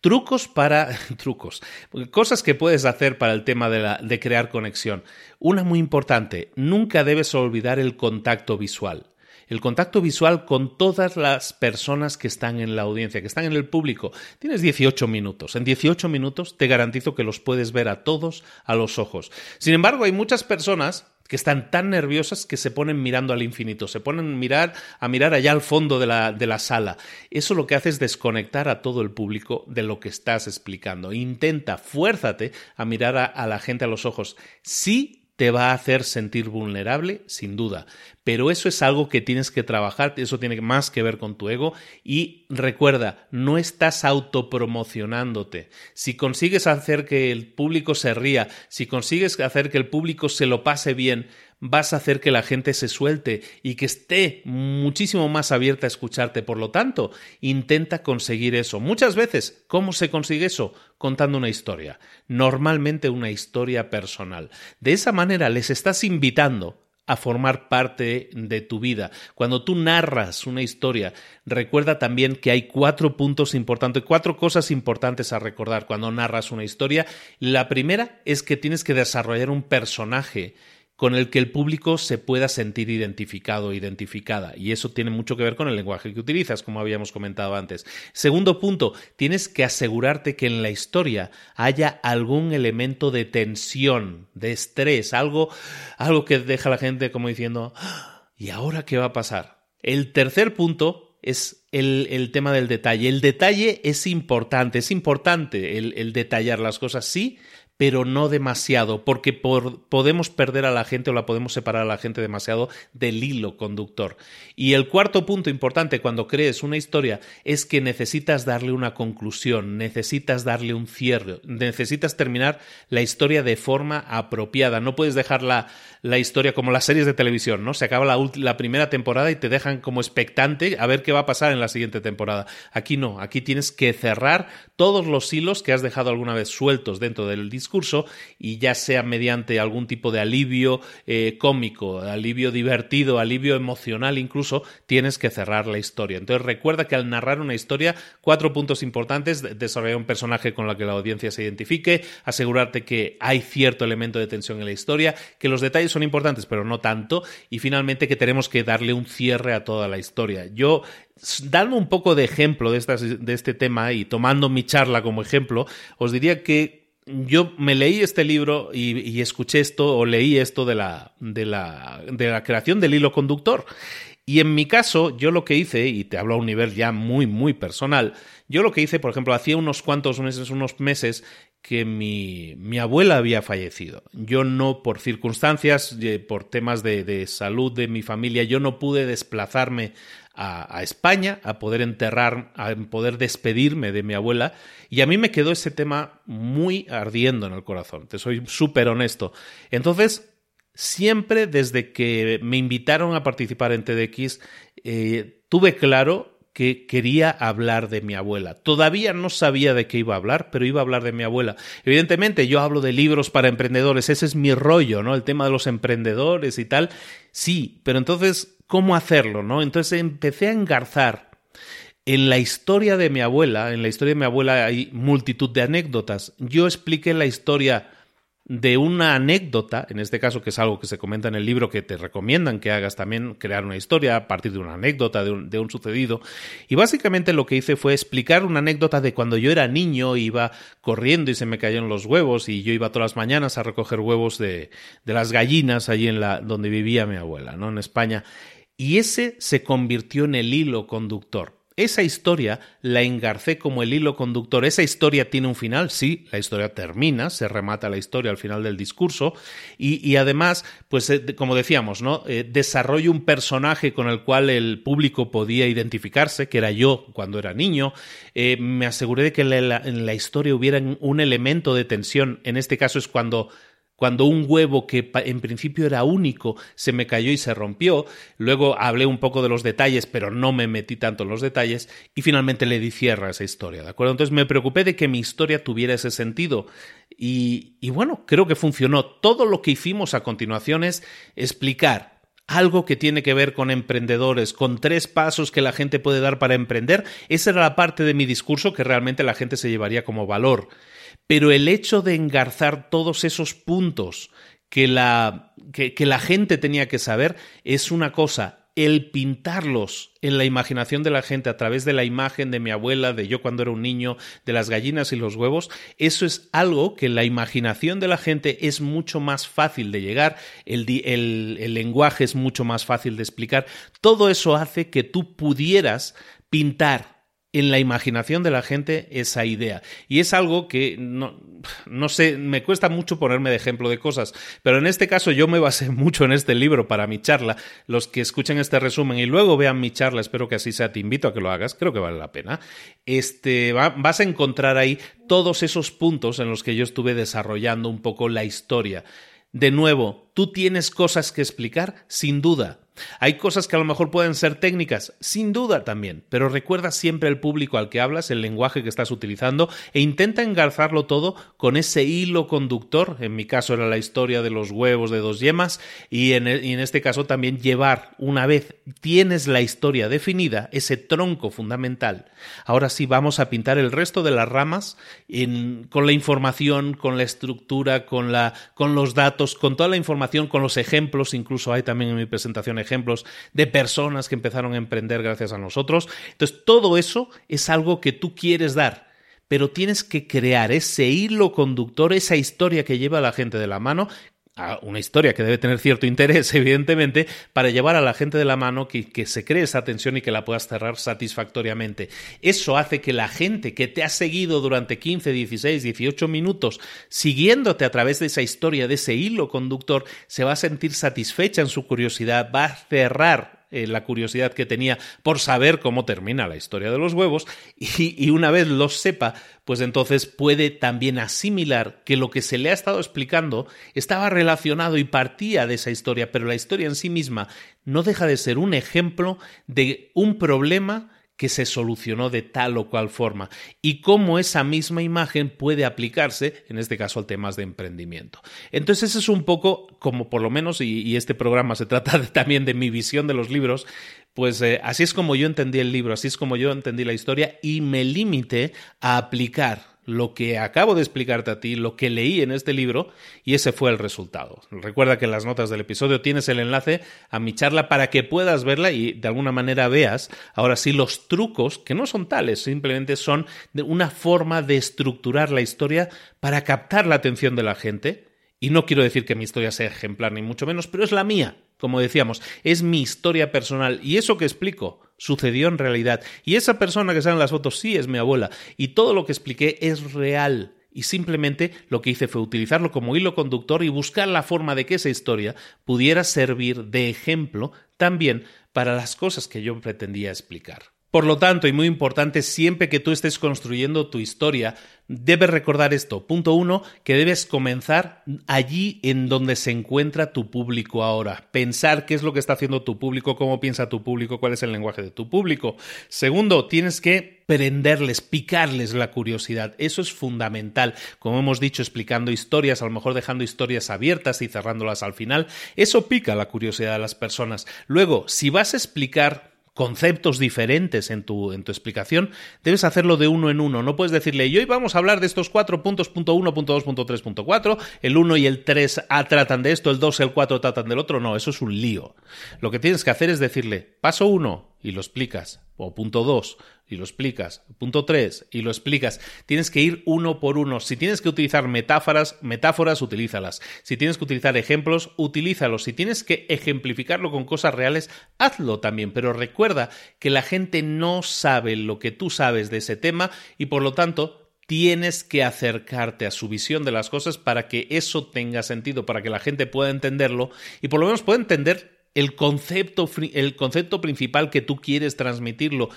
Trucos para, [laughs] trucos, cosas que puedes hacer para el tema de, la, de crear conexión. Una muy importante, nunca debes olvidar el contacto visual el contacto visual con todas las personas que están en la audiencia, que están en el público. Tienes 18 minutos. En 18 minutos te garantizo que los puedes ver a todos a los ojos. Sin embargo, hay muchas personas que están tan nerviosas que se ponen mirando al infinito, se ponen a mirar, a mirar allá al fondo de la, de la sala. Eso lo que hace es desconectar a todo el público de lo que estás explicando. Intenta, fuérzate a mirar a, a la gente a los ojos. Sí te va a hacer sentir vulnerable, sin duda. Pero eso es algo que tienes que trabajar, eso tiene más que ver con tu ego. Y recuerda, no estás autopromocionándote. Si consigues hacer que el público se ría, si consigues hacer que el público se lo pase bien, vas a hacer que la gente se suelte y que esté muchísimo más abierta a escucharte. Por lo tanto, intenta conseguir eso. Muchas veces, ¿cómo se consigue eso? Contando una historia. Normalmente una historia personal. De esa manera les estás invitando a formar parte de tu vida. Cuando tú narras una historia, recuerda también que hay cuatro puntos importantes, cuatro cosas importantes a recordar cuando narras una historia. La primera es que tienes que desarrollar un personaje con el que el público se pueda sentir identificado identificada. Y eso tiene mucho que ver con el lenguaje que utilizas, como habíamos comentado antes. Segundo punto, tienes que asegurarte que en la historia haya algún elemento de tensión, de estrés, algo, algo que deja a la gente como diciendo, ah, ¿y ahora qué va a pasar? El tercer punto es el, el, tema del detalle. El detalle es importante, es importante el, el, detallar las cosas, sí, pero no demasiado, porque podemos perder a la gente o la podemos separar a la gente demasiado del hilo conductor. Y el cuarto punto importante cuando crees una historia es que necesitas darle una conclusión, necesitas darle un cierre, necesitas terminar la historia de forma apropiada. No puedes dejar la, la historia como las series de televisión, ¿no? Se acaba la, la primera temporada y te dejan como expectante a ver qué va a pasar en la siguiente temporada. Aquí no, aquí tienes que cerrar todos los hilos que has dejado alguna vez sueltos dentro del discurso y ya sea mediante algún tipo de alivio eh, cómico, alivio divertido, alivio emocional incluso, tienes que cerrar la historia. Entonces recuerda que al narrar una historia, cuatro puntos importantes, desarrollar un personaje con el que la audiencia se identifique, asegurarte que hay cierto elemento de tensión en la historia, que los detalles son importantes pero no tanto y finalmente que tenemos que darle un cierre a toda la historia. Yo dando un poco de ejemplo de, de este tema y tomando mi charla como ejemplo, os diría que yo me leí este libro y, escuché esto o leí esto de la, de, la, de la creación del hilo conductor. Y en mi caso, yo lo que hice, y te hablo a un nivel ya muy, muy personal, yo lo que hice, por ejemplo, hacía unos cuantos meses, unos meses, que mi, mi abuela había fallecido. Yo no, por circunstancias, eh, por temas de, de salud de mi familia, yo no pude desplazarme a, España, a poder enterrar, a poder despedirme de mi abuela. Y a mí me quedó ese tema muy ardiendo en el corazón, te soy súper honesto. Entonces, siempre desde que me invitaron a participar en TDX, eh, tuve claro que quería hablar de mi abuela. Todavía no sabía de qué iba a hablar, pero iba a hablar de mi abuela. Evidentemente, yo hablo de libros para emprendedores, ese es mi rollo, ¿no? El tema de los emprendedores y tal. Sí, pero entonces cómo hacerlo, ¿no? Entonces empecé a engarzar. En la historia de mi abuela, en la historia de mi abuela hay multitud de anécdotas. Yo expliqué la historia de una anécdota, en este caso que es algo que se comenta en el libro que te recomiendan que hagas también, crear una historia a partir de una anécdota, de un, sucedido. Y básicamente lo que hice fue explicar una anécdota de cuando yo era niño, iba corriendo y se me cayeron los huevos y yo iba todas las mañanas a recoger huevos de, de las gallinas allí en la, donde vivía mi abuela, ¿no? En España. Y ese se convirtió en el hilo conductor. esa historia la engarcé como el hilo conductor. Esa historia tiene un final, sí, la historia termina, se remata la historia al final del discurso y, además, pues eh, como decíamos, ¿no? Eh, desarrollo un personaje con el cual el público podía identificarse, que era yo cuando era niño. Eh, me aseguré de que en la historia hubiera un elemento de tensión. En este caso es cuando cuando un huevo que en principio era único se me cayó y se rompió. Luego hablé un poco de los detalles, pero no me metí tanto en los detalles y finalmente le di cierre a esa historia, ¿de acuerdo? Entonces me preocupé de que mi historia tuviera ese sentido y, y bueno, creo que funcionó. Todo lo que hicimos a continuación es explicar algo que tiene que ver con emprendedores, con tres pasos que la gente puede dar para emprender. Esa era la parte de mi discurso que realmente la gente se llevaría como valor. Pero el hecho de engarzar todos esos puntos que la, que, la gente tenía que saber es una cosa el pintarlos en la imaginación de la gente a través de la imagen de mi abuela, de yo cuando era un niño, de las gallinas y los huevos, eso es algo que la imaginación de la gente es mucho más fácil de llegar, el, lenguaje es mucho más fácil de explicar. Todo eso hace que tú pudieras pintar en la imaginación de la gente esa idea. Y es algo que no, no, sé, me cuesta mucho ponerme de ejemplo de cosas, pero en este caso yo me basé [laughs] mucho en este libro para mi charla. Los que escuchen este resumen y luego vean mi charla, espero que así sea, te invito a que lo hagas, creo que vale la pena. Este, vas a encontrar ahí todos esos puntos en los que yo estuve desarrollando un poco la historia. De nuevo, ¿tú tienes cosas que explicar? Sin duda. Hay cosas que a lo mejor pueden ser técnicas, sin duda también, pero recuerda siempre el público al que hablas, el lenguaje que estás utilizando e intenta engarzarlo todo con ese hilo conductor, en mi caso era la historia de los huevos de dos yemas y en, e, este caso también llevar, una vez tienes la historia definida, ese tronco fundamental, ahora sí vamos a pintar el resto de las ramas con la información, con la estructura, con, con los datos, con toda la información, con los ejemplos, incluso hay también en mi presentación ejemplos de personas que empezaron a emprender gracias a nosotros. Entonces, todo eso es algo que tú quieres dar, pero tienes que crear ese hilo conductor, esa historia que lleva a la gente de la mano, una historia que debe tener cierto interés, [laughs] evidentemente, para llevar a la gente de la mano que, que, se cree esa atención y que la puedas cerrar satisfactoriamente. Eso hace que la gente que te ha seguido durante 15, 16, 18 minutos, siguiéndote a través de esa historia, de ese hilo conductor, se va a sentir satisfecha en su curiosidad, va a cerrar eh, la curiosidad que tenía por saber cómo termina la historia de los huevos y, una vez lo sepa, pues entonces puede también asimilar que lo que se le ha estado explicando estaba relacionado y partía de esa historia, pero la historia en sí misma no deja de ser un ejemplo de un problema que se solucionó de tal o cual forma y cómo esa misma imagen puede aplicarse, en este caso, al temas de emprendimiento. Entonces, eso es un poco como por lo menos, y, este programa se trata también de mi visión de los libros, pues eh, así es como yo entendí el libro, así es como yo entendí la historia y me limité a aplicar lo que acabo de explicarte a ti, lo que leí en este libro, y ese fue el resultado. Recuerda que en las notas del episodio tienes el enlace a mi charla para que puedas verla y de alguna manera veas ahora sí los trucos, que no son tales, simplemente son una forma de estructurar la historia para captar la atención de la gente. Y no quiero decir que mi historia sea ejemplar, ni mucho menos, pero es la mía, como decíamos, es mi historia personal. Y eso que explico sucedió en realidad. Y esa persona que sale en las fotos sí es mi abuela. Y todo lo que expliqué es real. Y simplemente lo que hice fue utilizarlo como hilo conductor y buscar la forma de que esa historia pudiera servir de ejemplo también para las cosas que yo pretendía explicar. Por lo tanto, y muy importante, siempre que tú estés construyendo tu historia, debes recordar esto. Punto uno, que debes comenzar allí en donde se encuentra tu público ahora. Pensar qué es lo que está haciendo tu público, cómo piensa tu público, cuál es el lenguaje de tu público. Segundo, tienes que prenderles, picarles la curiosidad. Eso es fundamental. Como hemos dicho, explicando historias, a lo mejor dejando historias abiertas y cerrándolas al final. Eso pica la curiosidad de las personas. Luego, si vas a explicar conceptos diferentes en tu, en tu explicación, debes hacerlo de uno en uno. No puedes decirle, y hoy vamos a hablar de estos cuatro puntos, punto uno, punto dos, punto tres, punto cuatro, el uno y el tres tratan de esto, el dos y el cuatro tratan del otro. No, eso es un lío. Lo que tienes que hacer es decirle, paso uno, y lo explicas, o punto dos, y lo explicas. Punto 3 y lo explicas. Tienes que ir uno por uno. Si tienes que utilizar metáforas, metáforas, utilízalas. Si tienes que utilizar ejemplos, utilízalos. Si tienes que ejemplificarlo con cosas reales, hazlo también. Pero recuerda que la gente no sabe lo que tú sabes de ese tema y por lo tanto tienes que acercarte a su visión de las cosas para que eso tenga sentido, para que la gente pueda entenderlo y por lo menos pueda entender el concepto, el concepto principal que tú quieres transmitirlo.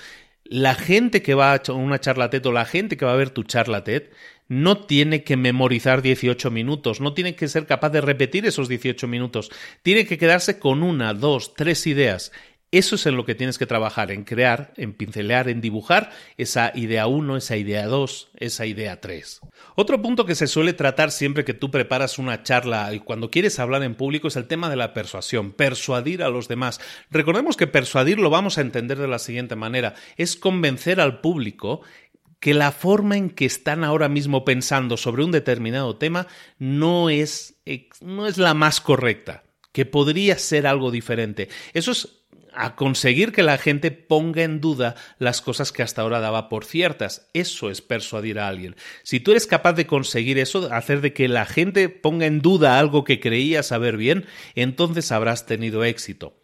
La gente que va a una charla TED o la gente que va a ver tu charla TED no tiene que memorizar 18 minutos, no tiene que ser capaz de repetir esos 18 minutos, tiene que quedarse con una, dos, tres ideas eso es en lo que tienes que trabajar, en crear, en pincelear, en dibujar esa idea 1, esa idea 2, esa idea 3. Otro punto que se suele tratar siempre que tú preparas una charla y cuando quieres hablar en público es el tema de la persuasión, persuadir a los demás. Recordemos que persuadir lo vamos a entender de la siguiente manera, es convencer al público que la forma en que están ahora mismo pensando sobre un determinado tema no es, no es la más correcta, que podría ser algo diferente. Eso es a conseguir que la gente ponga en duda las cosas que hasta ahora daba por ciertas. Eso es persuadir a alguien. Si tú eres capaz de conseguir eso, hacer de que la gente ponga en duda algo que creía saber bien, entonces habrás tenido éxito.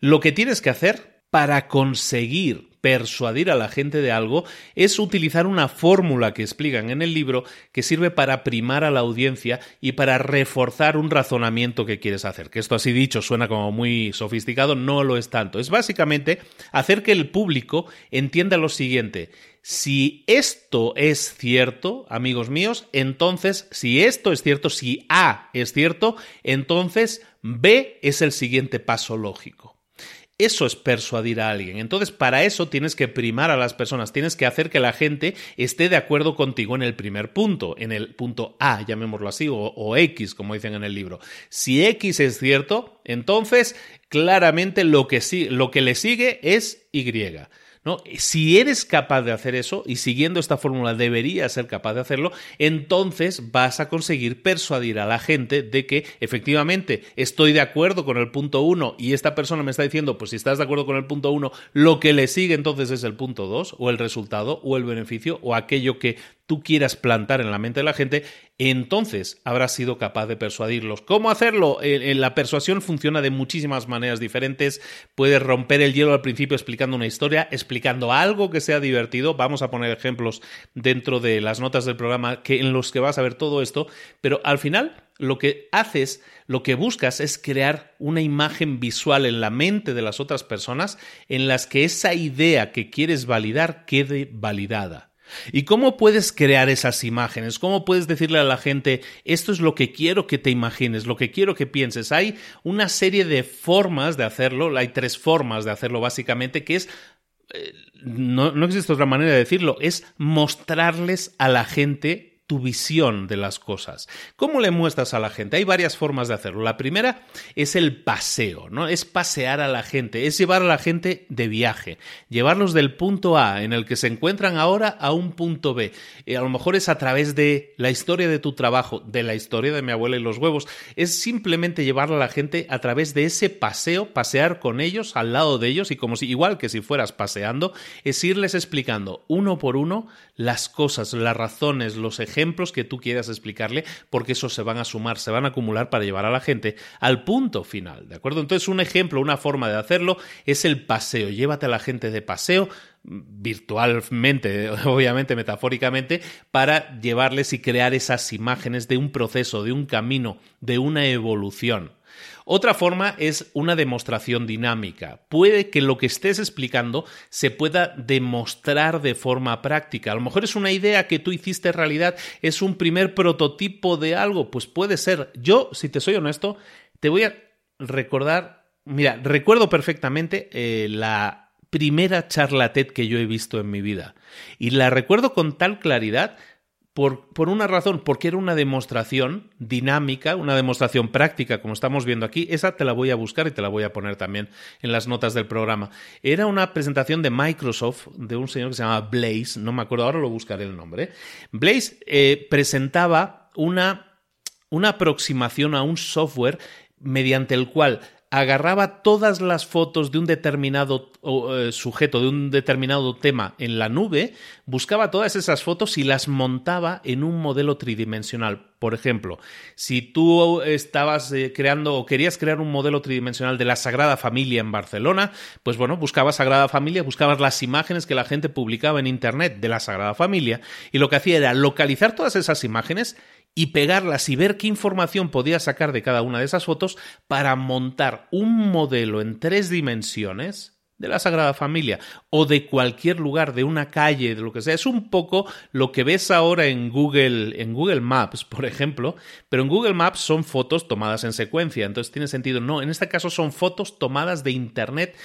Lo que tienes que hacer para conseguir persuadir a la gente de algo es utilizar una fórmula que explican en el libro que sirve para primar a la audiencia y para reforzar un razonamiento que quieres hacer. Que esto así dicho suena como muy sofisticado, no lo es tanto. Es básicamente hacer que el público entienda lo siguiente. Si esto es cierto, amigos míos, entonces, si esto es cierto, si A es cierto, entonces B es el siguiente paso lógico. Eso es persuadir a alguien. Entonces, para eso tienes que primar a las personas, tienes que hacer que la gente esté de acuerdo contigo en el primer punto, en el punto A, llamémoslo así, o, X, como dicen en el libro. Si X es cierto, entonces claramente lo que, lo que le sigue es Y. ¿no? Si eres capaz de hacer eso, y siguiendo esta fórmula deberías ser capaz de hacerlo, entonces vas a conseguir persuadir a la gente de que efectivamente estoy de acuerdo con el punto uno y esta persona me está diciendo, pues si estás de acuerdo con el punto uno, lo que le sigue entonces es el punto dos, o el resultado, o el beneficio, o aquello que tú quieras plantar en la mente de la gente, entonces habrás sido capaz de persuadirlos. ¿Cómo hacerlo? la persuasión funciona de muchísimas maneras diferentes. Puedes romper el hielo al principio explicando una historia, explicando algo que sea divertido. Vamos a poner ejemplos dentro de las notas del programa que, en los que vas a ver todo esto, pero al final lo que haces, lo que buscas es crear una imagen visual en la mente de las otras personas en las que esa idea que quieres validar quede validada. ¿Y cómo puedes crear esas imágenes? ¿Cómo puedes decirle a la gente, esto es lo que quiero que te imagines, lo que quiero que pienses? Hay una serie de formas de hacerlo, hay tres formas de hacerlo básicamente, que es eh, no, no, existe otra manera de decirlo, es mostrarles a la gente tu visión de las cosas. ¿Cómo le muestras a la gente? Hay varias formas de hacerlo. La primera es el paseo, ¿no? Es pasear a la gente, es llevar a la gente de viaje, llevarlos del punto A en el que se encuentran ahora a un punto B. Y a lo mejor es a través de la historia de tu trabajo, de la historia de mi abuela y los huevos. Es simplemente llevar a la gente a través de ese paseo, pasear con ellos, al lado de ellos y como si igual que si fueras paseando, es irles explicando uno por uno las cosas, las razones, los ejemplos ejemplos que tú quieras explicarle, porque esos se van a sumar, se van a acumular para llevar a la gente al punto final, ¿de acuerdo? Entonces, un ejemplo, una forma de hacerlo es el paseo. Llévate a la gente de paseo virtualmente, [laughs] obviamente metafóricamente, para llevarles y crear esas imágenes de un proceso, de un camino, de una evolución. Otra forma es una demostración dinámica. Puede que lo que estés explicando se pueda demostrar de forma práctica. A lo mejor es una idea que tú hiciste realidad, es un primer prototipo de algo, pues puede ser. Yo, si te soy honesto, te voy a recordar, mira, recuerdo perfectamente eh, la primera charla TED que yo he visto en mi vida. Y la recuerdo con tal claridad por, por, una razón, porque era una demostración dinámica, una demostración práctica, como estamos viendo aquí. Esa te la voy a buscar y te la voy a poner también en las notas del programa. Era una presentación de Microsoft de un señor que se llama Blaze, no me acuerdo, ahora lo buscaré el nombre. Blaze eh, presentaba una, una aproximación a un software mediante el cual agarraba todas las fotos de un determinado eh, sujeto, de un determinado tema en la nube, buscaba todas esas fotos y las montaba en un modelo tridimensional. Por ejemplo, si tú estabas eh, creando o querías crear un modelo tridimensional de la Sagrada Familia en Barcelona, pues bueno, buscabas Sagrada Familia, buscabas las imágenes que la gente publicaba en Internet de la Sagrada Familia y lo que hacía era localizar todas esas imágenes y pegarlas y ver qué información podía sacar de cada una de esas fotos para montar un modelo en tres dimensiones de la Sagrada Familia o de cualquier lugar, de una calle, de lo que sea. Es un poco lo que ves ahora en Google, en Google Maps, [laughs] por ejemplo, pero en Google Maps son fotos tomadas en secuencia, entonces tiene sentido. No, en este caso son fotos tomadas de Internet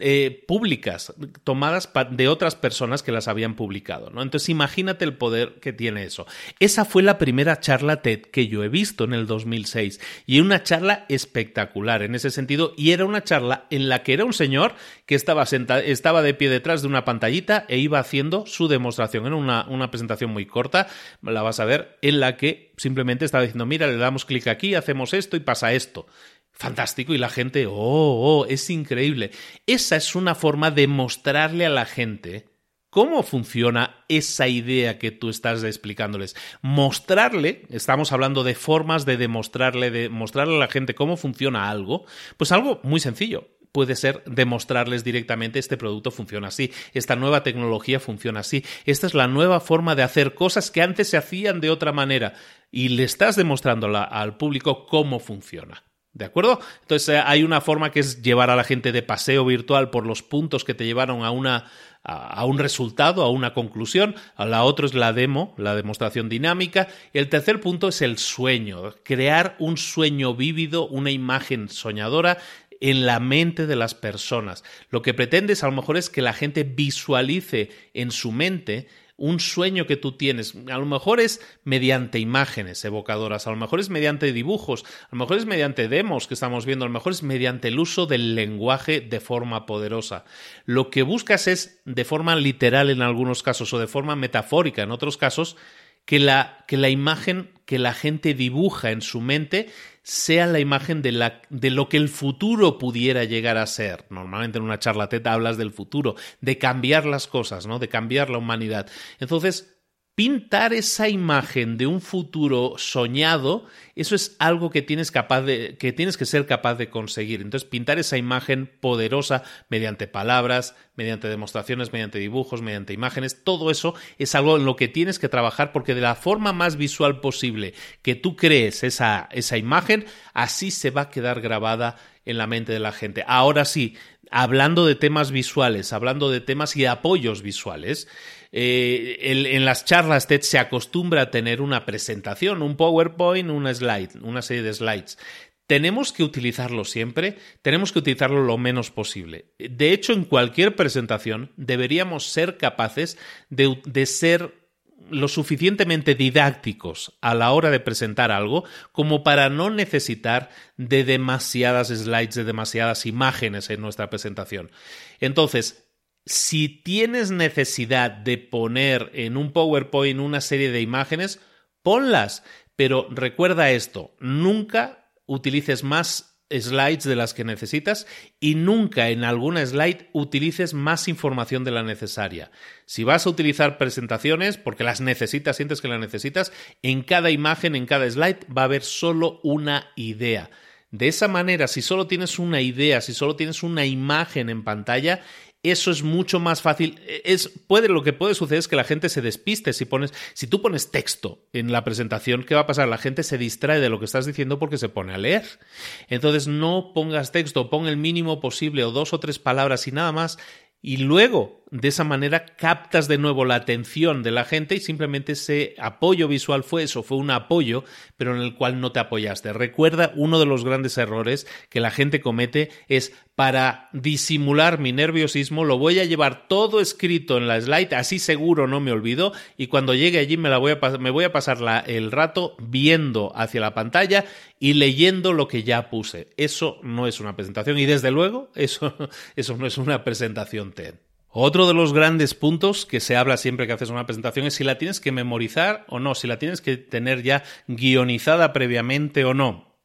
eh, públicas, tomadas de otras personas que las habían publicado. ¿no? Entonces imagínate el poder que tiene eso. Esa fue la primera charla TED que yo he visto en el 2006 y una charla espectacular en ese sentido y era una charla en la que era un señor que estaba, estaba de pie detrás de una pantallita e iba haciendo su demostración. Era una, una presentación muy corta, la vas a ver, en la que simplemente estaba diciendo, mira, le damos clic aquí, hacemos esto y pasa esto fantástico y la gente, oh, oh, es increíble. Esa es una forma de mostrarle a la gente cómo funciona esa idea que tú estás explicándoles. Mostrarle, estamos hablando de formas de demostrarle, de mostrarle a la gente cómo funciona algo, pues algo muy sencillo. Puede ser demostrarles directamente este producto funciona así, esta nueva tecnología funciona así, esta es la nueva forma de hacer cosas que antes se hacían de otra manera y le estás demostrando al público cómo funciona. ¿De acuerdo? Entonces eh, hay una forma que es llevar a la gente de paseo virtual por los puntos que te llevaron a una a, un resultado, a una conclusión. La otra es la demo, la demostración dinámica. Y el tercer punto es el sueño, crear un sueño vívido, una imagen soñadora en la mente de las personas. Lo que pretendes a lo mejor es que la gente visualice en su mente un sueño que tú tienes. A lo mejor es mediante imágenes evocadoras, a lo mejor es mediante dibujos, a lo mejor es mediante demos que estamos viendo, a lo mejor es mediante el uso del lenguaje de forma poderosa. Lo que buscas es, de forma literal en algunos casos o de forma metafórica en otros casos, que la, que la imagen que la gente dibuja en su mente sea la imagen de, la, de, lo que el futuro pudiera llegar a ser. Normalmente en una charla teta hablas del futuro, de cambiar las cosas, ¿no? De cambiar la humanidad. Entonces, pintar esa imagen de un futuro soñado, eso es algo que tienes, capaz de, que tienes que ser capaz de conseguir. Entonces, pintar esa imagen poderosa mediante palabras, mediante demostraciones, mediante dibujos, mediante imágenes, todo eso es algo en lo que tienes que trabajar porque de la forma más visual posible que tú crees esa, esa imagen, así se va a quedar grabada en la mente de la gente. Ahora sí, hablando de temas visuales, hablando de temas y apoyos visuales, eh, en las charlas TED se acostumbra a tener una presentación, un PowerPoint, una slide, una serie de slides. Tenemos que utilizarlo siempre, tenemos que utilizarlo lo menos posible. De hecho, en cualquier presentación deberíamos ser capaces de, de ser lo suficientemente didácticos a la hora de presentar algo como para no necesitar de demasiadas slides, de demasiadas imágenes en nuestra presentación. Entonces, si tienes necesidad de poner en un PowerPoint una serie de imágenes, ponlas. Pero recuerda esto, nunca utilices más slides de las que necesitas y nunca en alguna slide utilices más información de la necesaria. Si vas a utilizar presentaciones porque las necesitas, sientes que las necesitas, en cada imagen, en cada slide va a haber solo una idea. De esa manera, si solo tienes una idea, si solo tienes una imagen en pantalla, eso es mucho más fácil. Es, puede, lo que puede suceder es que la gente se despiste si pones, si tú pones texto en la presentación, ¿qué va a pasar? La gente se distrae de lo que estás diciendo porque se pone a leer. Entonces no pongas texto, pon el mínimo posible o dos o tres palabras y nada más y luego de esa manera captas de nuevo la atención de la gente y simplemente ese apoyo visual fue eso, fue un apoyo, pero en el cual no te apoyaste. Recuerda, uno de los grandes errores que la gente comete es para disimular mi nerviosismo, lo voy a llevar todo escrito en la slide, así seguro no me olvido, y cuando llegue allí me, la voy, a me voy a pasar el rato viendo hacia la pantalla y leyendo lo que ya puse. Eso no es una presentación y desde luego eso, [laughs] eso no es una presentación TED. Otro de los grandes puntos que se habla siempre que haces una presentación es si la tienes que memorizar o no, si la tienes que tener ya guionizada previamente o no.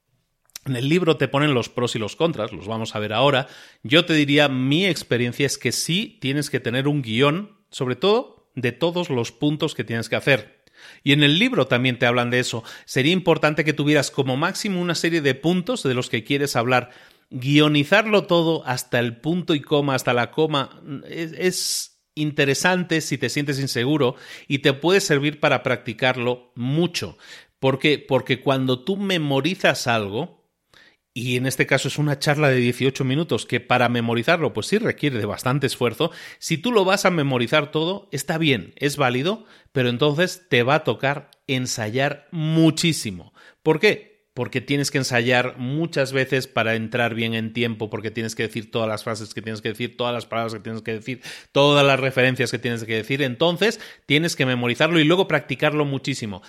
En el libro te ponen los pros y los contras, los vamos a ver ahora. Yo te diría, mi experiencia es que sí tienes que tener un guion, sobre todo de todos los puntos que tienes que hacer. Y en el libro también te hablan de eso. Sería importante que tuvieras como máximo una serie de puntos de los que quieres hablar. Guionizarlo todo hasta el punto y coma, hasta la coma, es, interesante si te sientes inseguro y te puede servir para practicarlo mucho. ¿Por qué? Porque cuando tú memorizas algo, y en este caso es una charla de 18 minutos que para memorizarlo pues sí requiere de bastante esfuerzo, si tú lo vas a memorizar todo, está bien, es válido, pero entonces te va a tocar ensayar muchísimo. ¿Por qué? Porque tienes que ensayar muchas veces para entrar bien en tiempo, porque tienes que decir todas las frases que tienes que decir, todas las palabras que tienes que decir, todas las referencias que tienes que decir. Entonces, tienes que memorizarlo y luego practicarlo muchísimo.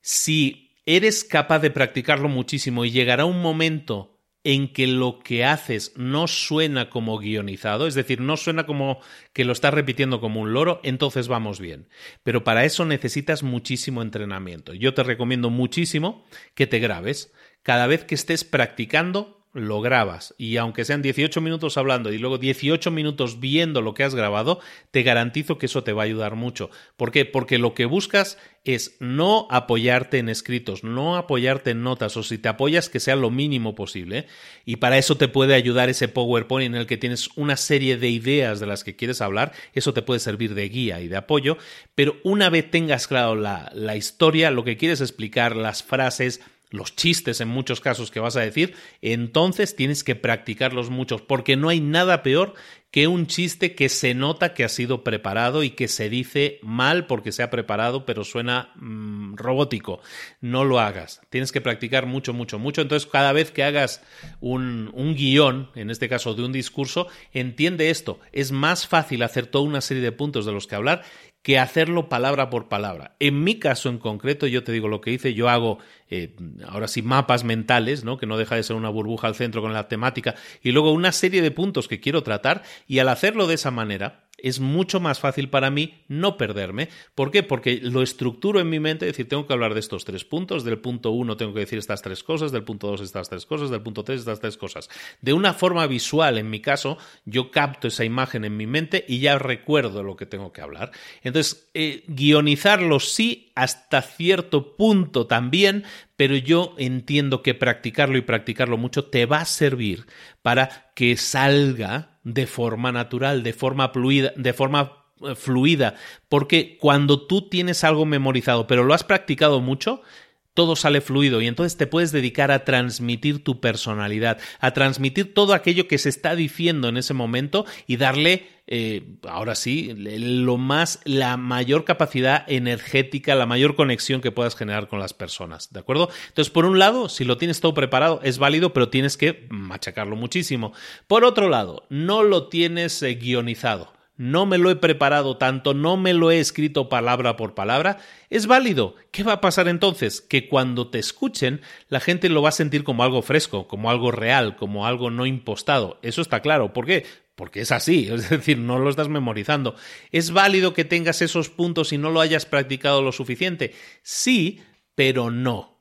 Si eres capaz de practicarlo muchísimo y llegará un momento en que lo que haces no suena como guionizado, es decir, no suena como que lo estás repitiendo como un loro, entonces vamos bien. Pero para eso necesitas muchísimo entrenamiento. Yo te recomiendo muchísimo que te grabes. Cada vez que estés practicando, lo grabas y aunque sean 18 minutos hablando y luego 18 minutos viendo lo que has grabado, te garantizo que eso te va a ayudar mucho. ¿Por qué? Porque lo que buscas es no apoyarte en escritos, no apoyarte en notas o si te apoyas que sea lo mínimo posible y para eso te puede ayudar ese PowerPoint en el que tienes una serie de ideas de las que quieres hablar, eso te puede servir de guía y de apoyo, pero una vez tengas claro la, la historia, lo que quieres explicar, las frases, los chistes en muchos casos que vas a decir, entonces tienes que practicarlos muchos, porque no hay nada peor que un chiste que se nota que ha sido preparado y que se dice mal porque se ha preparado, pero suena mm, robótico. No lo hagas. Tienes que practicar mucho, mucho, mucho. Entonces, cada vez que hagas un, un guion, en este caso de un discurso, entiende esto. Es más fácil hacer toda una serie de puntos de los que hablar que hacerlo palabra por palabra. En mi caso en concreto, yo te digo lo que hice, yo hago eh, ahora sí mapas mentales, ¿no? que no deja de ser una burbuja al centro con la temática, y luego una serie de puntos que quiero tratar, y al hacerlo de esa manera, es mucho más fácil para mí no perderme. ¿Por qué? Porque lo estructuro en mi mente, es decir, tengo que hablar de estos tres puntos, del punto uno tengo que decir estas tres cosas, del punto dos estas tres cosas, del punto tres estas tres cosas. De una forma visual, en mi caso, yo capto esa imagen en mi mente y ya recuerdo lo que tengo que hablar. Entonces, eh, guionizarlo sí, hasta cierto punto también, pero yo entiendo que practicarlo y practicarlo mucho te va a servir para que salga de forma natural, de forma fluida, de forma eh, fluida, porque cuando tú tienes algo memorizado, pero lo has practicado mucho, todo sale fluido y entonces te puedes dedicar a transmitir tu personalidad, a transmitir todo aquello que se está diciendo en ese momento y darle, eh, ahora sí, lo más, la mayor capacidad energética, la mayor conexión que puedas generar con las personas, ¿de acuerdo? Entonces, por un lado, si lo tienes todo preparado, es válido, pero tienes que machacarlo muchísimo. Por otro lado, no lo tienes eh, guionizado no me lo he preparado tanto, no me lo he escrito palabra por palabra, es válido. ¿Qué va a pasar entonces? Que cuando te escuchen, la gente lo va a sentir como algo fresco, como algo real, como algo no impostado. Eso está claro. ¿Por qué? Porque es así, [laughs] es decir, no lo estás memorizando. ¿Es válido que tengas esos puntos y no lo hayas practicado lo suficiente? Sí, pero no.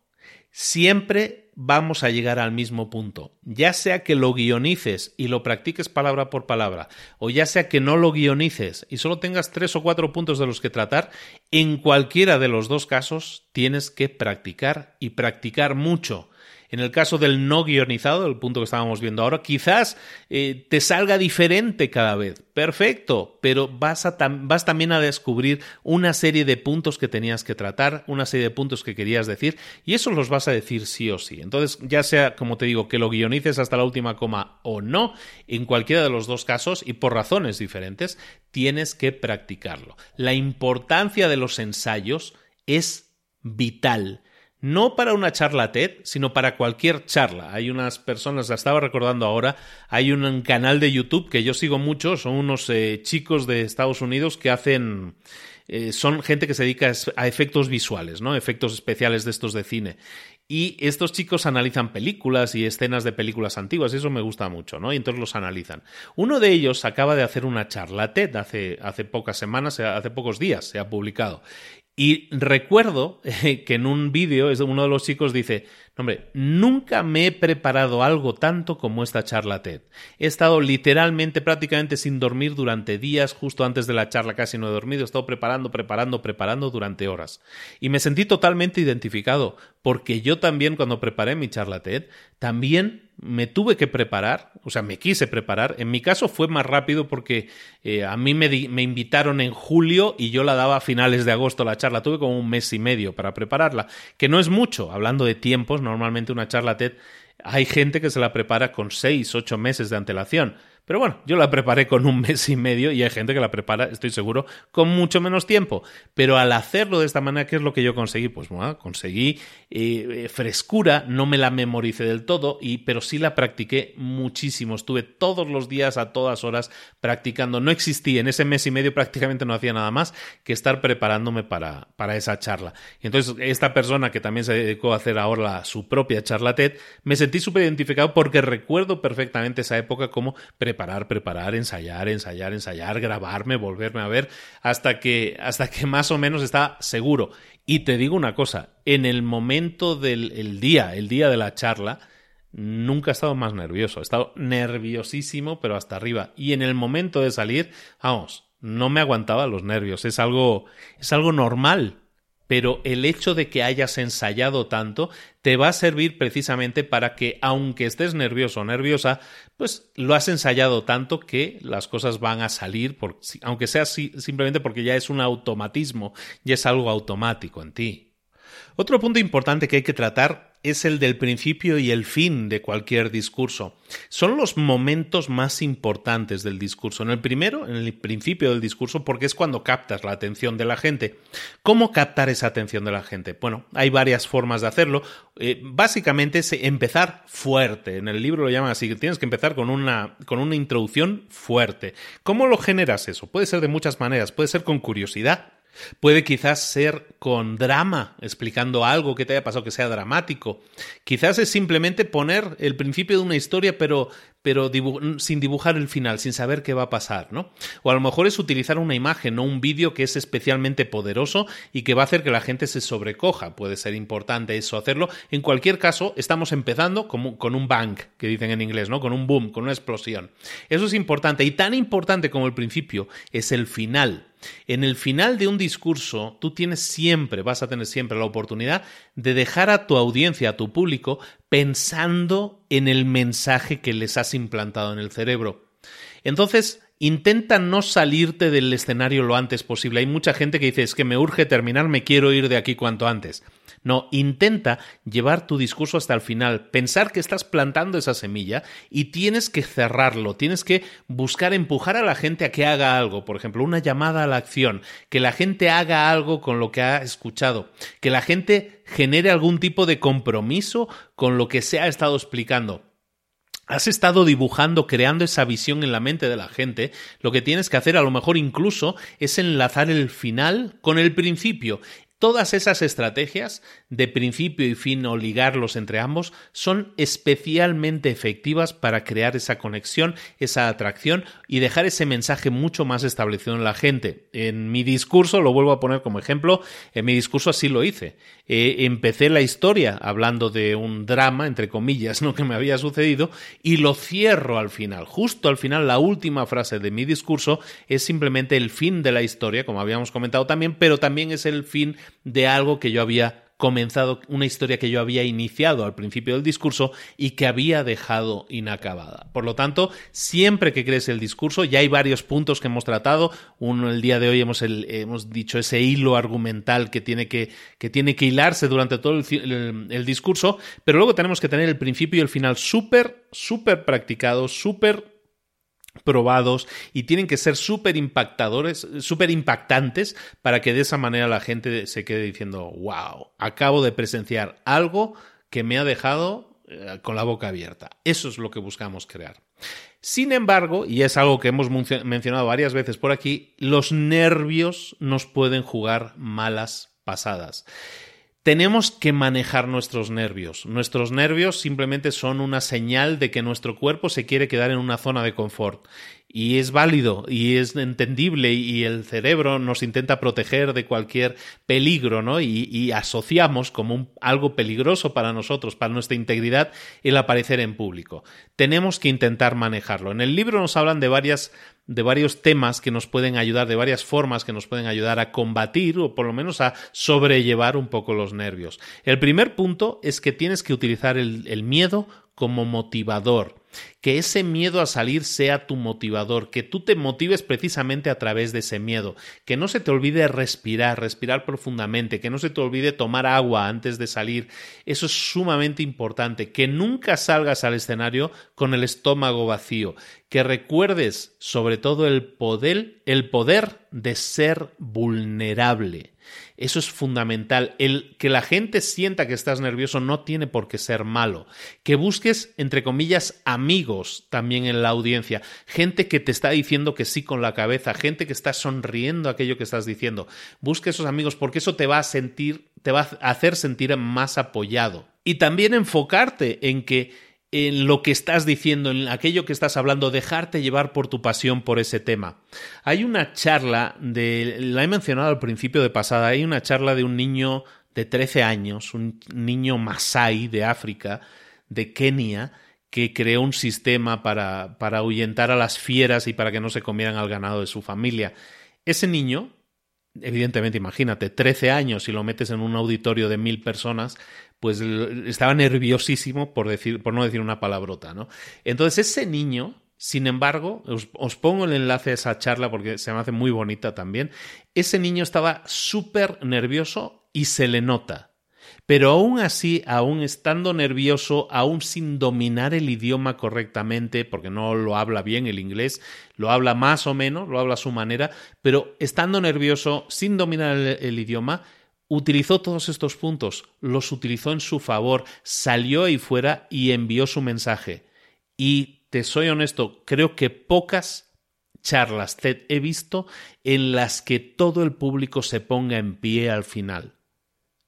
Siempre vamos a llegar al mismo punto. Ya sea que lo guionices y lo practiques palabra por palabra, o ya sea que no lo guionices y solo tengas tres o cuatro puntos de los que tratar, en cualquiera de los dos casos tienes que practicar y practicar mucho. En el caso del no guionizado, el punto que estábamos viendo ahora, quizás eh, te salga diferente cada vez. Perfecto, pero vas, a vas también a descubrir una serie de puntos que tenías que tratar, una serie de puntos que querías decir, y eso los vas a decir sí o sí. Entonces, ya sea, como te digo, que lo guionices hasta la última coma o no, en cualquiera de los dos casos, y por razones diferentes, tienes que practicarlo. La importancia de los ensayos es vital no para una charla TED, sino para cualquier charla. Hay unas personas, la estaba recordando ahora, hay un canal de YouTube que yo sigo mucho, son unos eh, chicos de Estados Unidos que hacen... Eh, son gente que se dedica a efectos visuales, ¿no? Efectos especiales de estos de cine. Y estos chicos analizan películas y escenas de películas antiguas, y eso me gusta mucho, ¿no? Y entonces los analizan. Uno de ellos acaba de hacer una charla TED hace, hace pocas semanas, hace pocos días se ha publicado. Y recuerdo [laughs] que en un vídeo uno de los chicos dice, hombre, nunca me he preparado algo tanto como esta charla TED. He estado literalmente prácticamente sin dormir durante días, justo antes de la charla casi no he dormido, he estado preparando, preparando, preparando durante horas. Y me sentí totalmente identificado, porque yo también cuando preparé mi charla TED, también me tuve que preparar, o sea, me quise preparar. En mi caso fue más rápido porque eh, a mí me, me, invitaron en julio y yo la daba a finales de agosto la charla. Tuve como un mes y medio para prepararla, que no es mucho, hablando de tiempos, normalmente una charla TED hay gente que se la prepara con seis, ocho meses de antelación. Pero bueno, yo la preparé con un mes y medio y hay gente que la prepara, estoy seguro, con mucho menos tiempo. Pero al hacerlo de esta manera, ¿qué es lo que yo conseguí? Pues bueno, conseguí eh, frescura, no me la memoricé del todo, y, pero sí la practiqué muchísimo. Estuve todos los días a todas horas practicando. No existía, en ese mes y medio prácticamente no hacía nada más que estar preparándome para, para esa charla. Y entonces esta persona que también se dedicó a hacer ahora su propia charla TED, me sentí súper identificado porque recuerdo perfectamente esa época como preparar, preparar, ensayar, ensayar, ensayar, grabarme, volverme a ver, hasta que, hasta que más o menos estaba seguro. Y te digo una cosa, en el momento del día, el día de la charla, nunca he estado más nervioso. He estado nerviosísimo, pero hasta arriba. Y en el momento de salir, vamos, no me aguantaba los nervios. Es algo, es algo normal pero el hecho de que hayas ensayado tanto te va a servir precisamente para que, aunque estés nervioso o nerviosa, pues lo has ensayado tanto que las cosas van a salir, aunque sea simplemente porque ya es un automatismo, ya es algo automático en ti. Otro punto importante que hay que tratar es el del principio y el fin de cualquier discurso. Son los momentos más importantes del discurso. En el primero, en el principio del discurso, porque es cuando captas la atención de la gente. ¿Cómo captar esa atención de la gente? Bueno, hay varias formas de hacerlo. Eh, básicamente es empezar fuerte. En el libro lo llaman así, tienes que empezar con una, con una introducción fuerte. ¿Cómo lo generas eso? Puede ser de muchas maneras. Puede ser con curiosidad Puede quizás ser con drama, explicando algo que te haya pasado que sea dramático. Quizás es simplemente poner el principio de una historia, pero, pero sin dibujar el final, sin saber qué va a pasar, ¿no? O a lo mejor es utilizar una imagen o un vídeo que es especialmente poderoso y que va a hacer que la gente se sobrecoja. Puede ser importante eso hacerlo. En cualquier caso, estamos empezando con, con un bang, que dicen en inglés, ¿no? Con un boom, con una explosión. Eso es importante. Y tan importante como el principio es el final en el final de un discurso, tú tienes siempre, vas a tener siempre la oportunidad de dejar a tu audiencia, a tu público, pensando en el mensaje que les has implantado en el cerebro. Entonces, intenta no salirte del escenario lo antes posible. Hay mucha gente que dice, es que me urge terminar, me quiero ir de aquí cuanto antes. No, intenta llevar tu discurso hasta el final, pensar que estás plantando esa semilla y tienes que cerrarlo, tienes que buscar empujar a la gente a que haga algo, por ejemplo, una llamada a la acción, que la gente haga algo con lo que ha escuchado, que la gente genere algún tipo de compromiso con lo que se ha estado explicando. Has estado dibujando, creando esa visión en la mente de la gente. Lo que tienes que hacer a lo mejor incluso es enlazar el final con el principio Todas esas estrategias de principio y fin o ligarlos entre ambos son especialmente efectivas para crear esa conexión, esa atracción y dejar ese mensaje mucho más establecido en la gente. En mi discurso, lo vuelvo a poner como ejemplo, en mi discurso así lo hice. Eh, empecé la historia hablando de un drama, entre comillas, [laughs] ¿no? que me había sucedido y lo cierro al final. Justo al final, la última frase de mi discurso es simplemente el fin de la historia, como habíamos comentado también, pero también es el fin de algo que yo había comenzado, una historia que yo había iniciado al principio del discurso y que había dejado inacabada. Por lo tanto, siempre que crees el discurso, ya hay varios puntos que hemos tratado. Uno, el día de hoy hemos, hemos dicho ese hilo argumental que tiene que, que, tiene que hilarse durante todo el, el discurso, pero luego tenemos que tener el principio y el final súper, súper practicados, súper probados y tienen que ser súper impactadores, súper impactantes para que de esa manera la gente se quede diciendo, wow, acabo de presenciar algo que me ha dejado eh, con la boca abierta. Eso es lo que buscamos crear. Sin embargo, y es algo que hemos mencionado varias veces por aquí, los nervios nos pueden jugar malas pasadas tenemos que manejar nuestros nervios. Nuestros nervios simplemente son una señal de que nuestro cuerpo se quiere quedar en una zona de confort. y es válido y es entendible y el cerebro nos intenta proteger de cualquier peligro, ¿no? Y, asociamos como algo peligroso para nosotros, para nuestra integridad, el aparecer en público. Tenemos que intentar manejarlo. En el libro nos hablan de varias de varios temas que nos pueden ayudar, de varias formas que nos pueden ayudar a combatir o por lo menos a sobrellevar un poco los nervios. El primer punto es que tienes que utilizar el miedo como motivador que ese miedo a salir sea tu motivador, que tú te motives precisamente a través de ese miedo, que no se te olvide respirar, respirar profundamente, que no se te olvide tomar agua antes de salir. Eso es sumamente importante, que nunca salgas al escenario con el estómago vacío, que recuerdes sobre todo el poder, el poder de ser vulnerable. Eso es fundamental. El que la gente sienta que estás nervioso no tiene por qué ser malo. Que busques, entre comillas, amigos también en la audiencia. Gente que te está diciendo que sí con la cabeza, gente que está sonriendo aquello que estás diciendo. Busque esos amigos porque eso te va a sentir, te va a hacer sentir más apoyado. Y también enfocarte en que en lo que estás diciendo, en aquello que estás hablando, dejarte llevar por tu pasión por ese tema. Hay una charla de, la he mencionado al principio de pasada, hay una charla de un niño de 13 años, un niño masái de África, de Kenia, que creó un sistema para, para ahuyentar a las fieras y para que no se comieran al ganado de su familia. Ese niño, evidentemente, imagínate, 13 años y lo metes en un auditorio de mil personas, pues estaba nerviosísimo por, decir, por no decir una palabrota, ¿no? Entonces ese niño, sin embargo, os, pongo el enlace a esa charla porque se me hace muy bonita también, ese niño estaba súper nervioso y se le nota. Pero aún así, aún estando nervioso, aún sin dominar el idioma correctamente, porque no lo habla bien el inglés, lo habla más o menos, lo habla a su manera, pero estando nervioso, sin dominar el idioma, utilizó todos estos puntos, los utilizó en su favor, salió ahí fuera y envió su mensaje. Y te soy honesto, creo que pocas charlas TED he visto en las que todo el público se ponga en pie al final.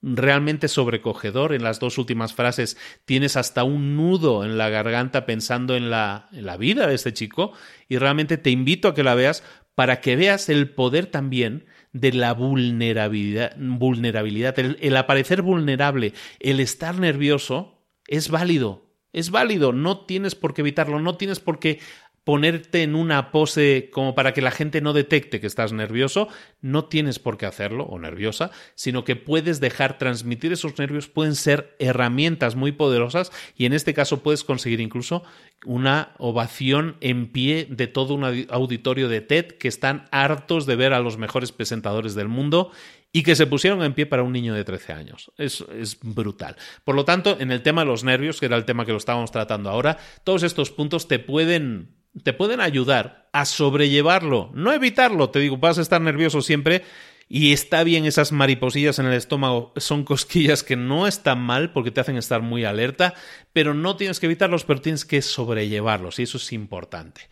Realmente sobrecogedor. En las dos últimas frases tienes hasta un nudo en la garganta pensando en la, en la vida de este chico y realmente te invito a que la veas para que veas el poder también de la vulnerabilidad, vulnerabilidad. El, aparecer vulnerable, el estar nervioso, es válido. Es válido, no tienes por qué evitarlo, no tienes por qué ponerte en una pose como para que la gente no detecte que estás nervioso, no tienes por qué hacerlo o nerviosa, sino que puedes dejar transmitir esos nervios, pueden ser herramientas muy poderosas y en este caso puedes conseguir incluso una ovación en pie de todo un auditorio de TED que están hartos de ver a los mejores presentadores del mundo y que se pusieron en pie para un niño de 13 años. Es, es, brutal. Por lo tanto, en el tema de los nervios, que era el tema que lo estábamos tratando ahora, todos estos puntos te pueden te pueden ayudar a sobrellevarlo, no evitarlo, te digo, vas a estar nervioso siempre y está bien esas mariposillas en el estómago, son [laughs] cosquillas que no están mal porque te hacen estar muy alerta, pero no tienes que evitarlos, pero tienes que sobrellevarlos y eso es importante.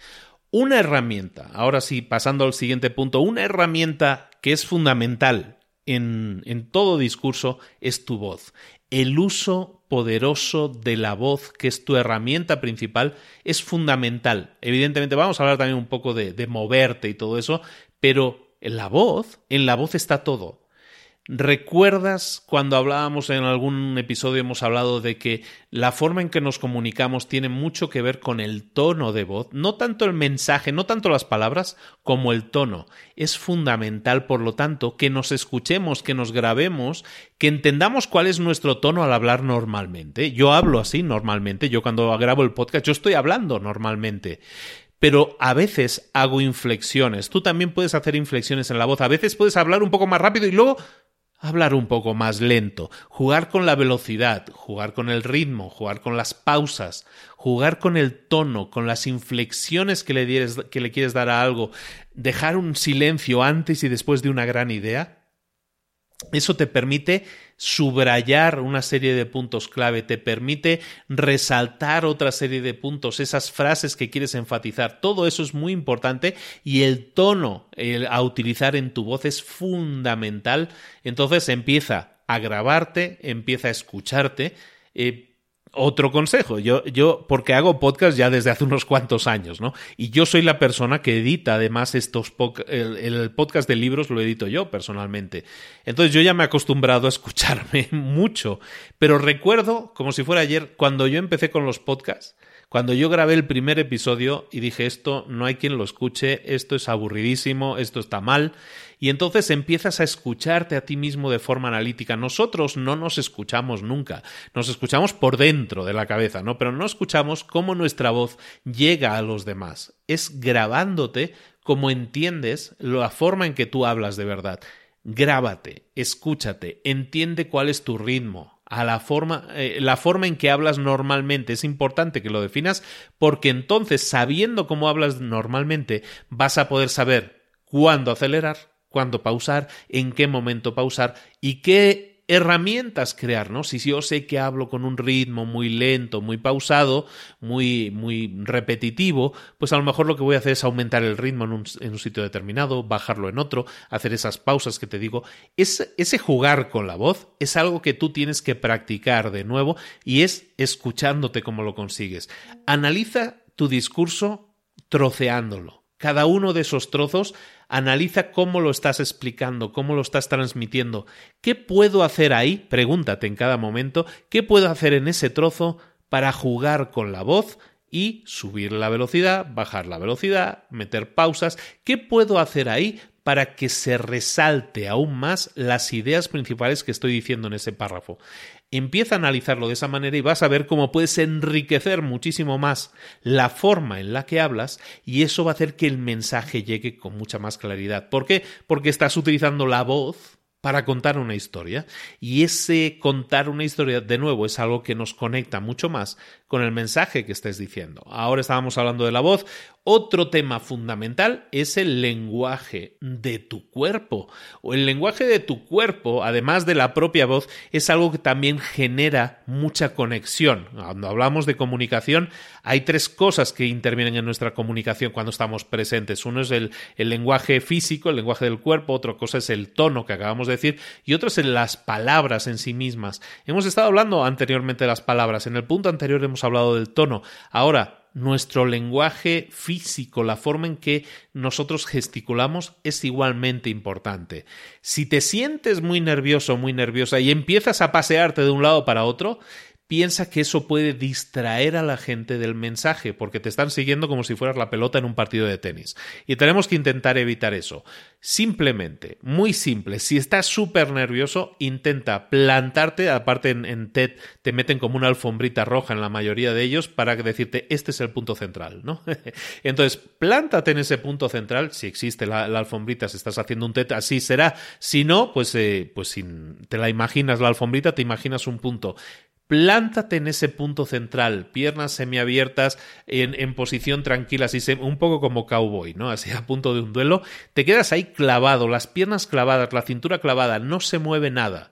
Una herramienta, ahora sí, pasando al siguiente punto, una herramienta que es fundamental en, en todo discurso es tu voz. El uso poderoso de la voz, que es tu herramienta principal, es fundamental. Evidentemente vamos a hablar también un poco de, de moverte y todo eso, pero en la voz, en la voz está todo. ¿Recuerdas cuando hablábamos en algún episodio hemos hablado de que la forma en que nos comunicamos tiene mucho que ver con el tono de voz? No tanto el mensaje, no tanto las palabras, como el tono. Es fundamental, por lo tanto, que nos escuchemos, que nos grabemos, que entendamos cuál es nuestro tono al hablar normalmente. Yo hablo así normalmente, yo cuando grabo el podcast, yo estoy hablando normalmente pero a veces hago inflexiones. Tú también puedes hacer inflexiones en la voz. A veces puedes hablar un poco más rápido y luego hablar un poco más lento, jugar con la velocidad, jugar con el ritmo, jugar con las pausas, jugar con el tono, con las inflexiones que le, quieres dar a algo, dejar un silencio antes y después de una gran idea. Eso te permite subrayar una serie de puntos clave, te permite resaltar otra serie de puntos, esas frases que quieres enfatizar. Todo eso es muy importante y el tono a utilizar en tu voz es fundamental. Entonces empieza a grabarte, empieza a escucharte. Eh, otro consejo, yo, yo, porque hago podcast ya desde hace unos cuantos años, ¿no? Y yo soy la persona que edita además estos el, el, podcast de libros lo edito yo personalmente. Entonces yo ya me he acostumbrado a escucharme [laughs] mucho, pero recuerdo, como si fuera ayer, cuando yo empecé con los podcasts, cuando yo grabé el primer episodio y dije esto no hay quien lo escuche, esto es aburridísimo, esto está mal, y entonces empiezas a escucharte a ti mismo de forma analítica. Nosotros no nos escuchamos nunca, nos escuchamos por dentro de la cabeza, ¿no? Pero no escuchamos cómo nuestra voz llega a los demás. Es grabándote como entiendes la forma en que tú hablas de verdad. Grábate, escúchate, entiende cuál es tu ritmo, a la forma, eh, la forma en que hablas normalmente. Es importante que lo definas porque entonces, sabiendo cómo hablas normalmente, vas a poder saber cuándo acelerar, cuándo pausar, en qué momento pausar y qué herramientas crear, ¿no? Si yo sé que hablo con un ritmo muy lento, muy pausado, muy, muy repetitivo, pues a lo mejor lo que voy a hacer es aumentar el ritmo en un, en un sitio determinado, bajarlo en otro, hacer esas pausas que te digo. Es, ese jugar con la voz es algo que tú tienes que practicar de nuevo y es escuchándote cómo lo consigues. Analiza tu discurso troceándolo. Cada uno de esos trozos Analiza cómo lo estás explicando, cómo lo estás transmitiendo. ¿Qué puedo hacer ahí? Pregúntate en cada momento, ¿qué puedo hacer en ese trozo para jugar con la voz y subir la velocidad, bajar la velocidad, meter pausas? ¿Qué puedo hacer ahí para que se resalte aún más las ideas principales que estoy diciendo en ese párrafo? Empieza a analizarlo de esa manera y vas a ver cómo puedes enriquecer muchísimo más la forma en la que hablas y eso va a hacer que el mensaje llegue con mucha más claridad. ¿Por qué? Porque estás utilizando la voz para contar una historia. Y ese contar una historia, de nuevo, es algo que nos conecta mucho más con el mensaje que estés diciendo. Ahora estábamos hablando de la voz. Otro tema fundamental es el lenguaje de tu cuerpo. O el lenguaje de tu cuerpo, además de la propia voz, es algo que también genera mucha conexión. Cuando hablamos de comunicación, hay tres cosas que intervienen en nuestra comunicación cuando estamos presentes. Uno es el, el lenguaje físico, el lenguaje del cuerpo, otra cosa es el tono que acabamos de decir, y otro es las palabras en sí mismas. Hemos estado hablando anteriormente de las palabras. En el punto anterior hemos hablado del tono. Ahora, nuestro lenguaje físico, la forma en que nosotros gesticulamos es igualmente importante. Si te sientes muy nervioso, muy nerviosa y empiezas a pasearte de un lado para otro, piensa que eso puede distraer a la gente del mensaje, porque te están siguiendo como si fueras la pelota en un partido de tenis. Y tenemos que intentar evitar eso. Simplemente, muy simple, si estás súper nervioso, intenta plantarte, aparte en, TED te meten como una alfombrita roja en la mayoría de ellos para decirte, este es el punto central, ¿no? [laughs] Entonces, plántate en ese punto central, si existe la, alfombrita, si estás haciendo un TED, así será. Si no, pues, eh, pues si te la imaginas la alfombrita, te imaginas un punto plántate en ese punto central, piernas semiabiertas en, en posición tranquila, así un poco como cowboy, ¿no? Así a punto de un duelo, te quedas ahí clavado, las piernas clavadas, la cintura clavada, no se mueve nada.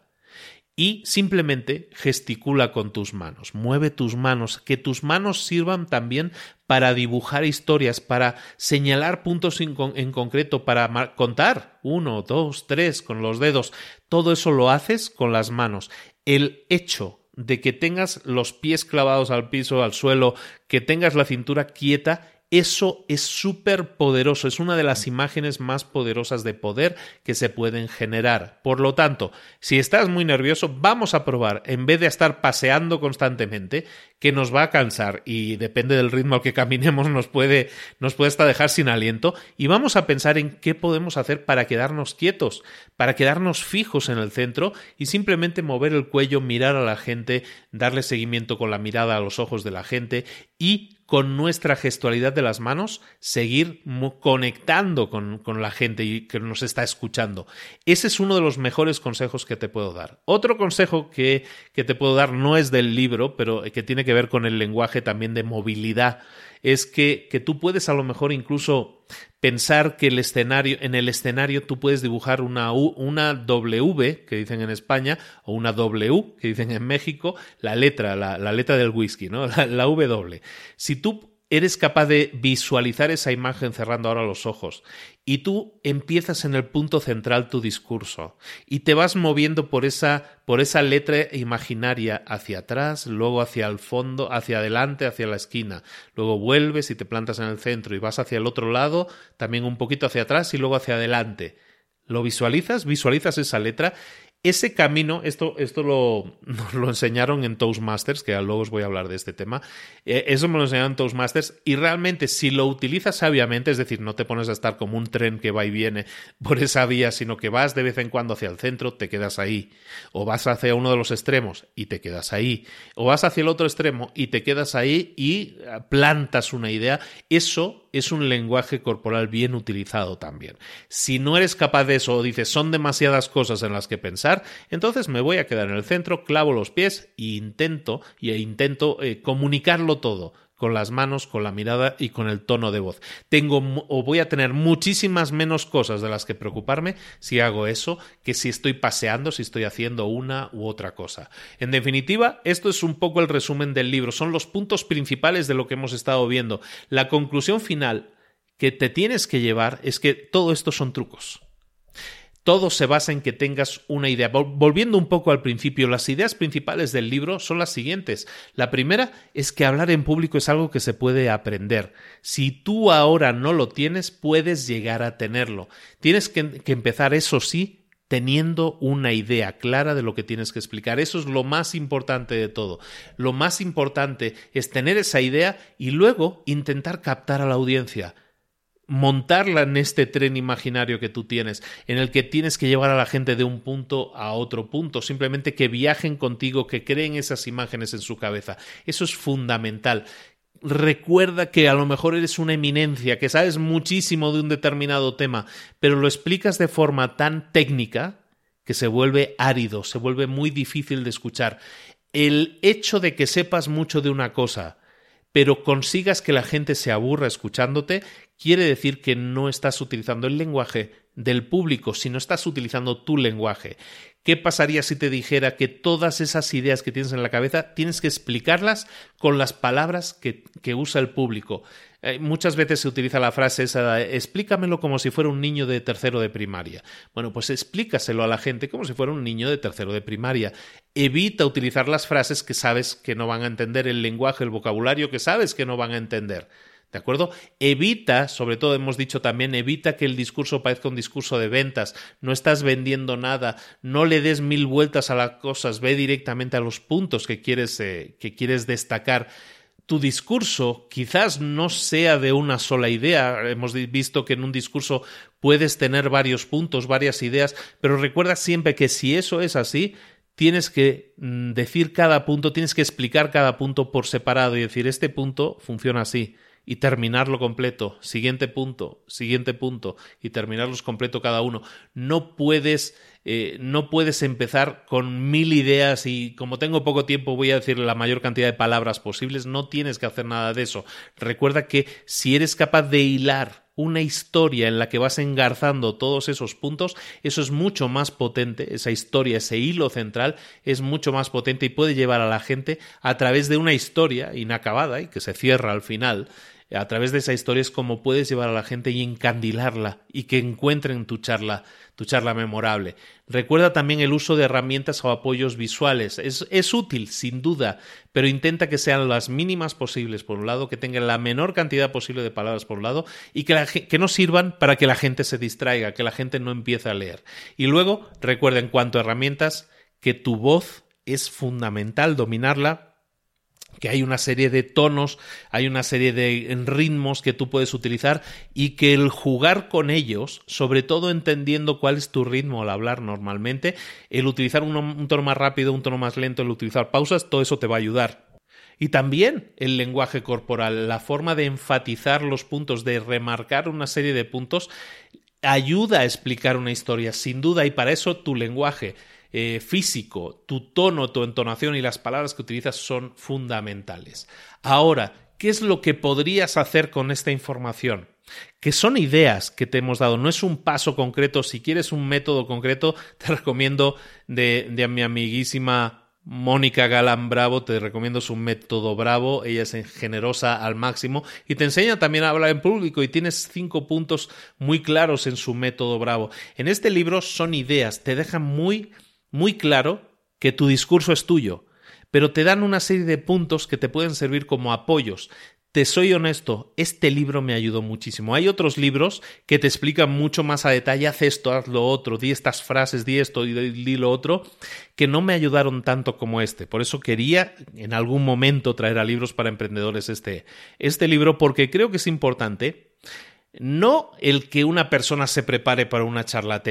Y simplemente gesticula con tus manos, mueve tus manos, que tus manos sirvan también para dibujar historias, para señalar puntos en, en concreto, para contar uno, dos, tres con los dedos. Todo eso lo haces con las manos. El hecho de que tengas los pies clavados al piso, al suelo, que tengas la cintura quieta, eso es súper poderoso, es una de las imágenes más poderosas de poder que se pueden generar. Por lo tanto, si estás muy nervioso, vamos a probar, en vez de estar paseando constantemente, que nos va a cansar y depende del ritmo al que caminemos nos puede, nos puede hasta dejar sin aliento, y vamos a pensar en qué podemos hacer para quedarnos quietos, para quedarnos fijos en el centro y simplemente mover el cuello, mirar a la gente, darle seguimiento con la mirada a los ojos de la gente y con nuestra gestualidad de las manos, seguir conectando con, con, la gente que nos está escuchando. Ese es uno de los mejores consejos que te puedo dar. Otro consejo que, que te puedo dar no es del libro, pero que tiene que ver con el lenguaje también de movilidad es que, que tú puedes a lo mejor incluso pensar que el escenario, en el escenario tú puedes dibujar una, una W, que dicen en España, o una W, que dicen en México, la letra, la, letra del whisky, ¿no? [laughs] La, la W. Si tú eres capaz de visualizar esa imagen cerrando ahora los ojos y tú empiezas en el punto central tu discurso y te vas moviendo por esa por esa letra imaginaria hacia atrás, luego hacia el fondo, hacia adelante, hacia la esquina, luego vuelves y te plantas en el centro y vas hacia el otro lado, también un poquito hacia atrás y luego hacia adelante. ¿Lo visualizas? Visualizas esa letra ese camino, esto, esto lo, [laughs] lo, enseñaron en Toastmasters, que luego os voy a hablar de este tema, eh, eso me lo enseñaron en Toastmasters y realmente si lo utilizas sabiamente, es decir, no te pones a estar como un tren que va y viene por esa vía, sino que vas de vez en cuando hacia el centro, te quedas ahí, o vas hacia uno de los extremos y te quedas ahí, o vas hacia el otro extremo y te quedas ahí y plantas una idea, eso es un lenguaje corporal bien utilizado también. Si no eres capaz de eso o dices son demasiadas cosas en las que pensar, entonces me voy a quedar en el centro, clavo los pies e intento, y intento eh, comunicarlo todo con las manos, con la mirada y con el tono de voz. Tengo o voy a tener muchísimas menos cosas de las que preocuparme si hago eso que si estoy paseando, si estoy haciendo una u otra cosa. En definitiva, esto es un poco el resumen del libro, son los puntos principales de lo que hemos estado viendo. La conclusión final que te tienes que llevar es que todo esto son trucos todo se basa en que tengas una idea. Volviendo un poco al principio, las ideas principales del libro son las siguientes. La primera es que hablar en público es algo que se puede aprender. Si tú ahora no lo tienes, puedes llegar a tenerlo. Tienes que, empezar, eso sí, teniendo una idea clara de lo que tienes que explicar. Eso es lo más importante de todo. Lo más importante es tener esa idea y luego intentar captar a la audiencia montarla en este tren imaginario que tú tienes, en el que tienes que llevar a la gente de un punto a otro punto, simplemente que viajen contigo, que creen esas imágenes en su cabeza. Eso es fundamental. Recuerda que a lo mejor eres una eminencia, que sabes muchísimo de un determinado tema, pero lo explicas de forma tan técnica que se vuelve árido, se vuelve muy difícil de escuchar. El hecho de que sepas mucho de una cosa, pero consigas que la gente se aburra escuchándote, quiere decir que no estás utilizando el lenguaje del público, sino estás utilizando tu lenguaje. ¿Qué pasaría si te dijera que todas esas ideas que tienes en la cabeza tienes que explicarlas con las palabras que, usa el público? Eh, muchas veces se utiliza la frase esa, explícamelo como si fuera un niño de tercero de primaria. Bueno, pues explícaselo a la gente como si fuera un niño de tercero de primaria. Evita utilizar las frases que sabes que no van a entender, el lenguaje, el vocabulario que sabes que no van a entender. ¿De acuerdo? Evita, sobre todo hemos dicho también, evita que el discurso parezca un discurso de ventas. No estás vendiendo nada, no le des mil vueltas a las cosas, ve directamente a los puntos que quieres, eh, que quieres destacar tu discurso quizás no sea de una sola idea. Hemos visto que en un discurso puedes tener varios puntos, varias ideas, pero recuerda siempre que si eso es así, tienes que mm, decir cada punto, tienes que explicar cada punto por separado y decir este punto funciona así y terminarlo completo, siguiente punto, siguiente punto y terminarlos completo cada uno. No puedes, eh, no puedes empezar con mil ideas y como tengo poco tiempo voy a decir la mayor cantidad de palabras posibles, no tienes que hacer nada de eso. Recuerda que si eres capaz de hilar una historia en la que vas engarzando todos esos puntos, eso es mucho más potente, esa historia, ese hilo central es mucho más potente y puede llevar a la gente a través de una historia inacabada y que se cierra al final, a través de esa historia es como puedes llevar a la gente y encandilarla y que encuentren tu charla, tu charla memorable. Recuerda también el uso de herramientas o apoyos visuales. Es, es útil, sin duda, pero intenta que sean las mínimas posibles, por un lado, que tengan la menor cantidad posible de palabras, por un lado, y que, que no sirvan para que la gente se distraiga, que la gente no empiece a leer. Y luego, recuerda en cuanto a herramientas, que tu voz es fundamental dominarla que hay una serie de tonos, hay una serie de ritmos que tú puedes utilizar y que el jugar con ellos, sobre todo entendiendo cuál es tu ritmo al hablar normalmente, el utilizar un, tono más rápido, un tono más lento, el utilizar pausas, todo eso te va a ayudar. Y también el lenguaje corporal, la forma de enfatizar los puntos, de remarcar una serie de puntos, ayuda a explicar una historia, sin duda, y para eso tu lenguaje eh, físico, tu tono, tu entonación y las palabras que utilizas son fundamentales. Ahora, ¿qué es lo que podrías hacer con esta información? Que son ideas que te hemos dado, no es un paso concreto. Si quieres un método concreto, [laughs] te recomiendo de, de mi amiguísima Mónica Galán Bravo, te recomiendo su método Bravo, ella es generosa al máximo y te enseña también a hablar en público y tienes cinco puntos muy claros en su método Bravo. En este libro son ideas, te dejan muy, muy claro que tu discurso es tuyo, pero te dan una serie de puntos que te pueden servir como apoyos. Te soy honesto, este libro me ayudó muchísimo. Hay otros libros que te explican mucho más a detalle, haz esto, haz lo otro, di estas frases, di esto di lo otro, que no me ayudaron tanto como este. Por eso quería en algún momento traer a libros para emprendedores este, este libro, porque creo que es importante. No el que una persona se prepare para una charla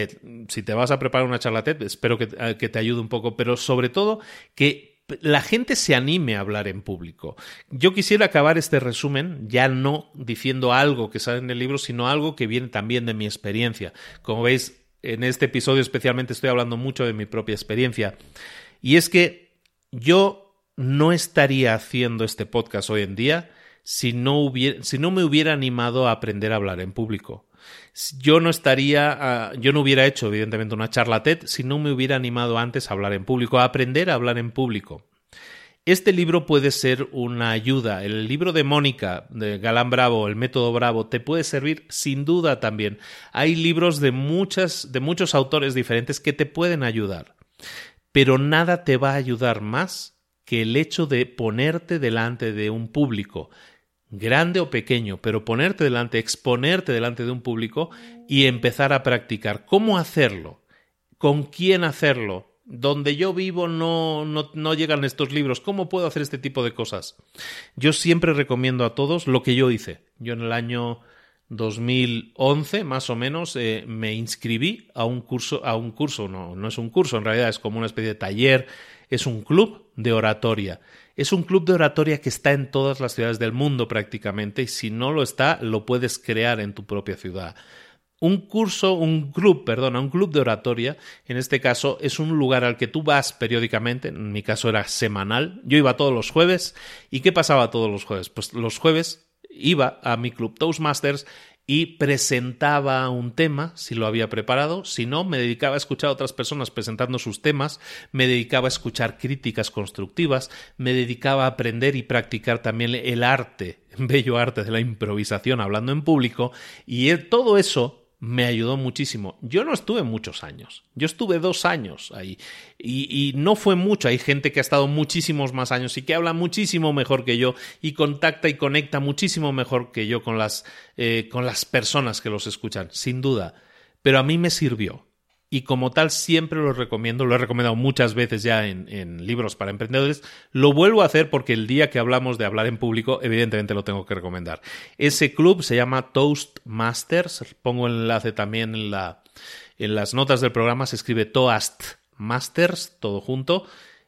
Si te vas a preparar una charla espero que, que te ayude un poco, pero sobre todo que la gente se anime a hablar en público. Yo quisiera acabar este resumen ya no diciendo algo que sale en el libro, sino algo que viene también de mi experiencia. Como veis, en este episodio especialmente estoy hablando mucho de mi propia experiencia. Y es que yo no estaría haciendo este podcast hoy en día si no, hubiera, si no me hubiera animado a aprender a hablar en público. Yo no estaría, ah, yo no hubiera hecho, evidentemente, una charla TED si no me hubiera animado antes a hablar en público, a aprender a hablar en público. Este libro puede ser una ayuda. El libro de Mónica, de Galán Bravo, el método Bravo, te puede servir sin duda también. Hay libros de muchas, de muchos autores diferentes que te pueden ayudar. Pero nada te va a ayudar más que el hecho de ponerte delante de un público, grande o pequeño, pero ponerte delante, exponerte delante de un público y empezar a practicar. ¿Cómo hacerlo? ¿Con quién hacerlo? Donde yo vivo no, no, no, llegan estos libros. ¿Cómo puedo hacer este tipo de cosas? Yo siempre recomiendo a todos lo que yo hice. Yo en el año 2011, más o menos, eh, me inscribí a un curso, a un curso, no, no es un curso, en realidad es como una especie de taller, es un club de oratoria. Es un club de oratoria que está en todas las ciudades del mundo prácticamente y si no lo está, lo puedes crear en tu propia ciudad. Un curso, un club, perdona, un club de oratoria, en este caso es un lugar al que tú vas periódicamente, en mi caso era semanal, yo iba todos los jueves, ¿y qué pasaba todos los jueves? Pues los jueves iba a mi club Toastmasters y presentaba un tema, si lo había preparado, si no, me dedicaba a escuchar a otras personas presentando sus temas, me dedicaba a escuchar críticas constructivas, me dedicaba a aprender y practicar también el arte, [laughs] bello arte de la improvisación hablando en público, y todo eso me ayudó muchísimo. Yo no estuve muchos años, yo estuve dos años ahí y, no fue mucho. Hay gente que ha estado muchísimos más años y que habla muchísimo mejor que yo y contacta y conecta muchísimo mejor que yo con las, eh, con las personas que los escuchan, sin duda. Pero a mí me sirvió y como tal siempre lo recomiendo, lo he recomendado muchas veces ya en, libros para emprendedores, lo vuelvo a hacer porque el día que hablamos de hablar en público, evidentemente lo tengo que recomendar. Ese club se llama Toastmasters, pongo el enlace también en, la, en las notas del programa, se escribe Toastmasters, todo junto,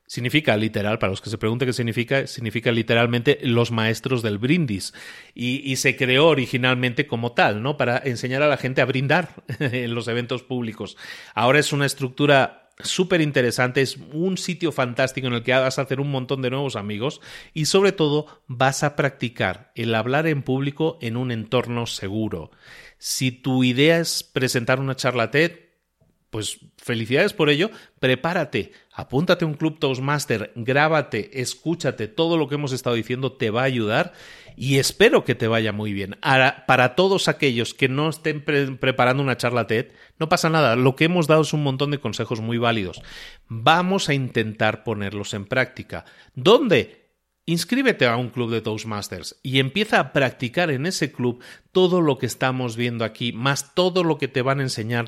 Significa literal, para los que se pregunten qué significa, significa literalmente los maestros del brindis. Y, se creó originalmente como tal, ¿no? Para enseñar a la gente a brindar [laughs] en los eventos públicos. Ahora es una estructura súper interesante, es un sitio fantástico en el que vas a hacer un montón de nuevos amigos y sobre todo vas a practicar el hablar en público en un entorno seguro. Si tu idea es presentar una charla TED, pues felicidades por ello, prepárate, apúntate a un club Toastmaster, grábate, escúchate, todo lo que hemos estado diciendo te va a ayudar y espero que te vaya muy bien. Ahora, para todos aquellos que no estén preparando una charla TED, no pasa nada, lo que hemos dado es un montón de consejos muy válidos. Vamos a intentar ponerlos en práctica. ¿Dónde? Inscríbete a un club de Toastmasters y empieza a practicar en ese club todo lo que estamos viendo aquí, más todo lo que te van a enseñar.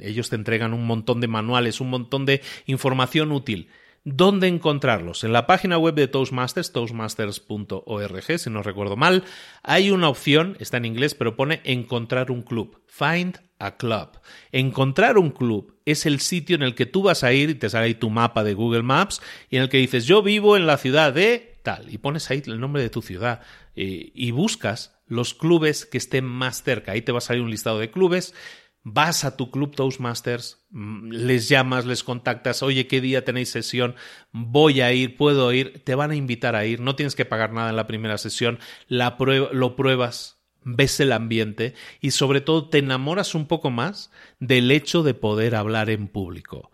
Ellos te entregan un montón de manuales, un montón de información útil. ¿Dónde encontrarlos? En la página web de Toastmasters, toastmasters.org, si no recuerdo mal, hay una opción, está en inglés, pero pone encontrar un club. Find a club. Encontrar un club es el sitio en el que tú vas a ir y te sale ahí tu mapa de Google Maps y en el que dices yo vivo en la ciudad de y pones ahí el nombre de tu ciudad eh, y buscas los clubes que estén más cerca. Ahí te va a salir un listado de clubes. Vas a tu club Toastmasters, mm, les llamas, les contactas, oye, ¿qué día tenéis sesión? Voy a ir, puedo ir, te van a invitar a ir, no tienes que pagar nada en la primera sesión, la lo pruebas, ves el ambiente y sobre todo te enamoras un poco más del hecho de poder hablar en público.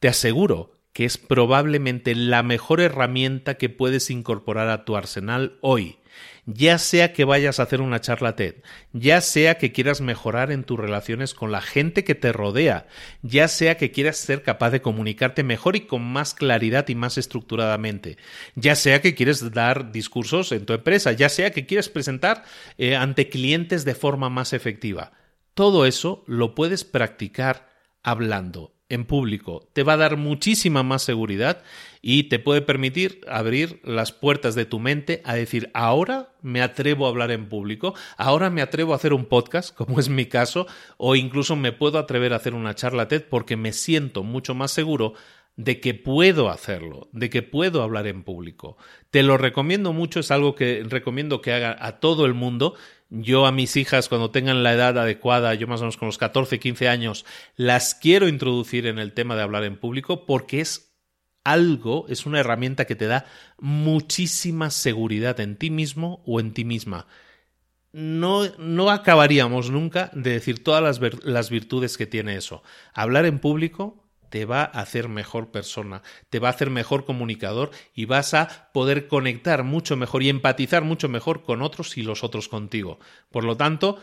Te aseguro que es probablemente la mejor herramienta que puedes incorporar a tu arsenal hoy ya sea que vayas a hacer una charla TED, ya sea que quieras mejorar en tus relaciones con la gente que te rodea, ya sea que quieras ser capaz de comunicarte mejor y con más claridad y más estructuradamente, ya sea que quieres dar discursos en tu empresa, ya sea que quieres presentar eh, ante clientes de forma más efectiva. Todo eso lo puedes practicar hablando en público. Te va a dar muchísima más seguridad y te puede permitir abrir las puertas de tu mente a decir, ahora me atrevo a hablar en público, ahora me atrevo a hacer un podcast, [laughs] como es mi caso, o incluso me puedo atrever a hacer una charla TED porque me siento mucho más seguro de que puedo hacerlo, de que puedo hablar en público. Te lo recomiendo mucho, es algo que recomiendo que haga a todo el mundo yo a mis hijas, cuando tengan la edad adecuada, yo más o menos con los 14, 15 años, las quiero introducir en el tema de hablar en público porque es algo, es una herramienta que te da muchísima seguridad en ti mismo o en ti misma. No, no acabaríamos nunca de decir todas las, las virtudes que tiene eso. Hablar en público te va a hacer mejor persona, te va a hacer mejor comunicador y vas a poder conectar mucho mejor y empatizar mucho mejor con otros y los otros contigo. Por lo tanto,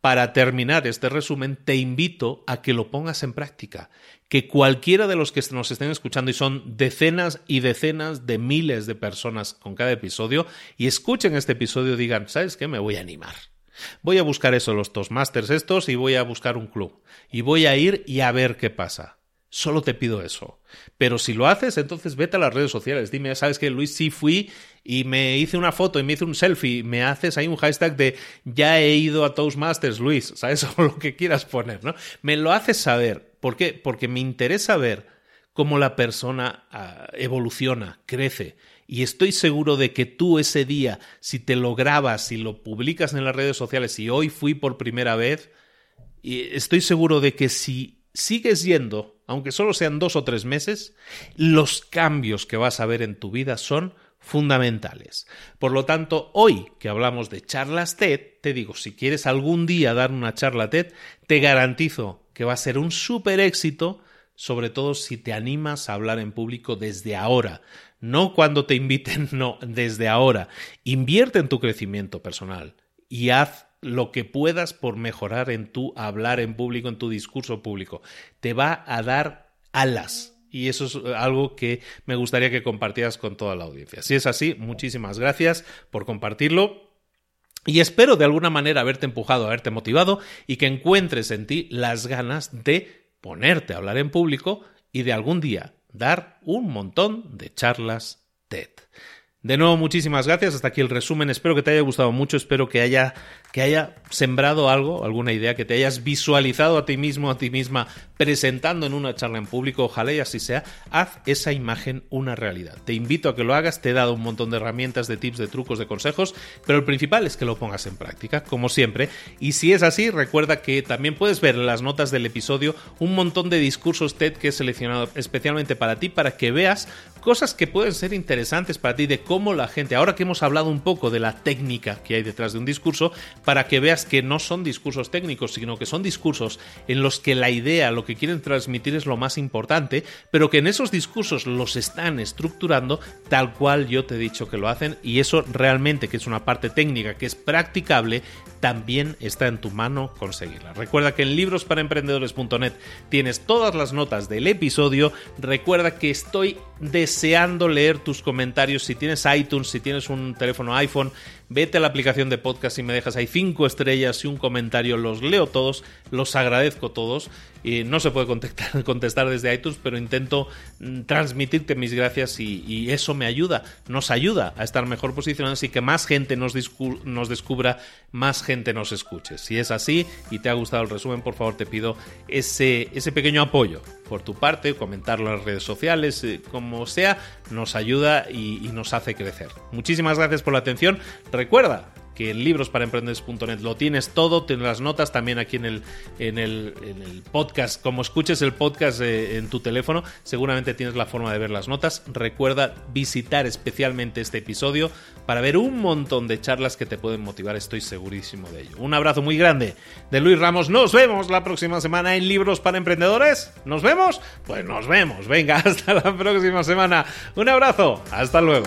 para terminar este resumen, te invito a que lo pongas en práctica, que cualquiera de los que nos estén escuchando, y son decenas y decenas de miles de personas con cada episodio, y escuchen este episodio, digan, ¿sabes qué? Me voy a animar. Voy a buscar eso, los Toastmasters estos, y voy a buscar un club. Y voy a ir y a ver qué pasa. Solo te pido eso. Pero si lo haces, entonces vete a las redes sociales. Dime, ¿sabes que Luis sí fui y me hice una foto y me hice un selfie? Me haces ahí un hashtag de ya he ido a Toastmasters, Luis. [laughs] ¿Sabes? O lo que quieras poner, ¿no? Me lo haces saber. ¿Por qué? Porque me interesa ver cómo la persona ah, evoluciona, crece. Y estoy seguro de que tú ese día, si te lo grabas, si lo publicas en las redes sociales, y hoy fui por primera vez, estoy seguro de que si sigues yendo aunque solo sean dos o tres meses, los cambios que vas a ver en tu vida son fundamentales. Por lo tanto, hoy que hablamos de charlas TED, te digo, si quieres algún día dar una charla TED, te garantizo que va a ser un súper éxito, sobre todo si te animas a hablar en público desde ahora. No cuando te inviten, [laughs] no, desde ahora. Invierte en tu crecimiento personal y haz lo que puedas por mejorar en tu hablar en público, en tu discurso público. Te va a dar alas. Y eso es algo que me gustaría que compartieras con toda la audiencia. Si es así, muchísimas gracias por compartirlo. Y espero de alguna manera haberte empujado, haberte motivado y que encuentres en ti las ganas de ponerte a hablar en público y de algún día dar un montón de charlas TED. De nuevo, muchísimas gracias. Hasta aquí el resumen. Espero que te haya gustado mucho. Espero que haya que haya sembrado algo, alguna idea, que te hayas visualizado a ti mismo, a ti misma, presentando en una charla en público, ojalá y así sea, haz esa imagen una realidad. Te invito a que lo hagas, te he dado un montón de herramientas, de tips, de trucos, de consejos, pero el principal es que lo pongas en práctica, como siempre. Y si es así, recuerda que también puedes ver en las notas del episodio un montón de discursos TED que he seleccionado especialmente para ti, para que veas cosas que pueden ser interesantes para ti de cómo la gente, ahora que hemos hablado un poco de la técnica que hay detrás de un discurso, para que veas que no son discursos técnicos, sino que son discursos en los que la idea, lo que quieren transmitir es lo más importante, pero que en esos discursos los están estructurando tal cual yo te he dicho que lo hacen y eso realmente que es una parte técnica que es practicable, también está en tu mano conseguirla. Recuerda que en librosparaemprendedores.net tienes todas las notas del episodio, recuerda que estoy deseando leer tus comentarios si tienes iTunes, si tienes un teléfono iPhone, vete a la aplicación de podcast y me dejas ahí cinco estrellas y un comentario, los leo todos, los agradezco todos. Y no se puede contestar, [laughs] contestar desde iTunes, pero intento mm, transmitirte mis gracias y, eso me ayuda, nos ayuda a estar mejor posicionados y que más gente nos, nos descubra, más gente nos escuche. Si es así y te ha gustado el resumen, por favor te pido ese, ese pequeño apoyo por tu parte, comentarlo en las redes sociales, eh, como sea, nos ayuda y, y nos hace crecer. Muchísimas gracias por la atención. Recuerda que en librosparaemprendedores.net lo tienes todo, tienes las notas también aquí en el, en el, en el podcast. Como escuches el podcast eh, en tu teléfono, seguramente tienes la forma de ver las notas. Recuerda visitar especialmente este episodio para ver un montón de charlas que te pueden motivar, estoy segurísimo de ello. Un abrazo muy grande de Luis Ramos. Nos vemos la próxima semana en Libros para Emprendedores. ¿Nos vemos? Pues nos vemos. Venga, [laughs] hasta la próxima semana. Un abrazo. Hasta luego.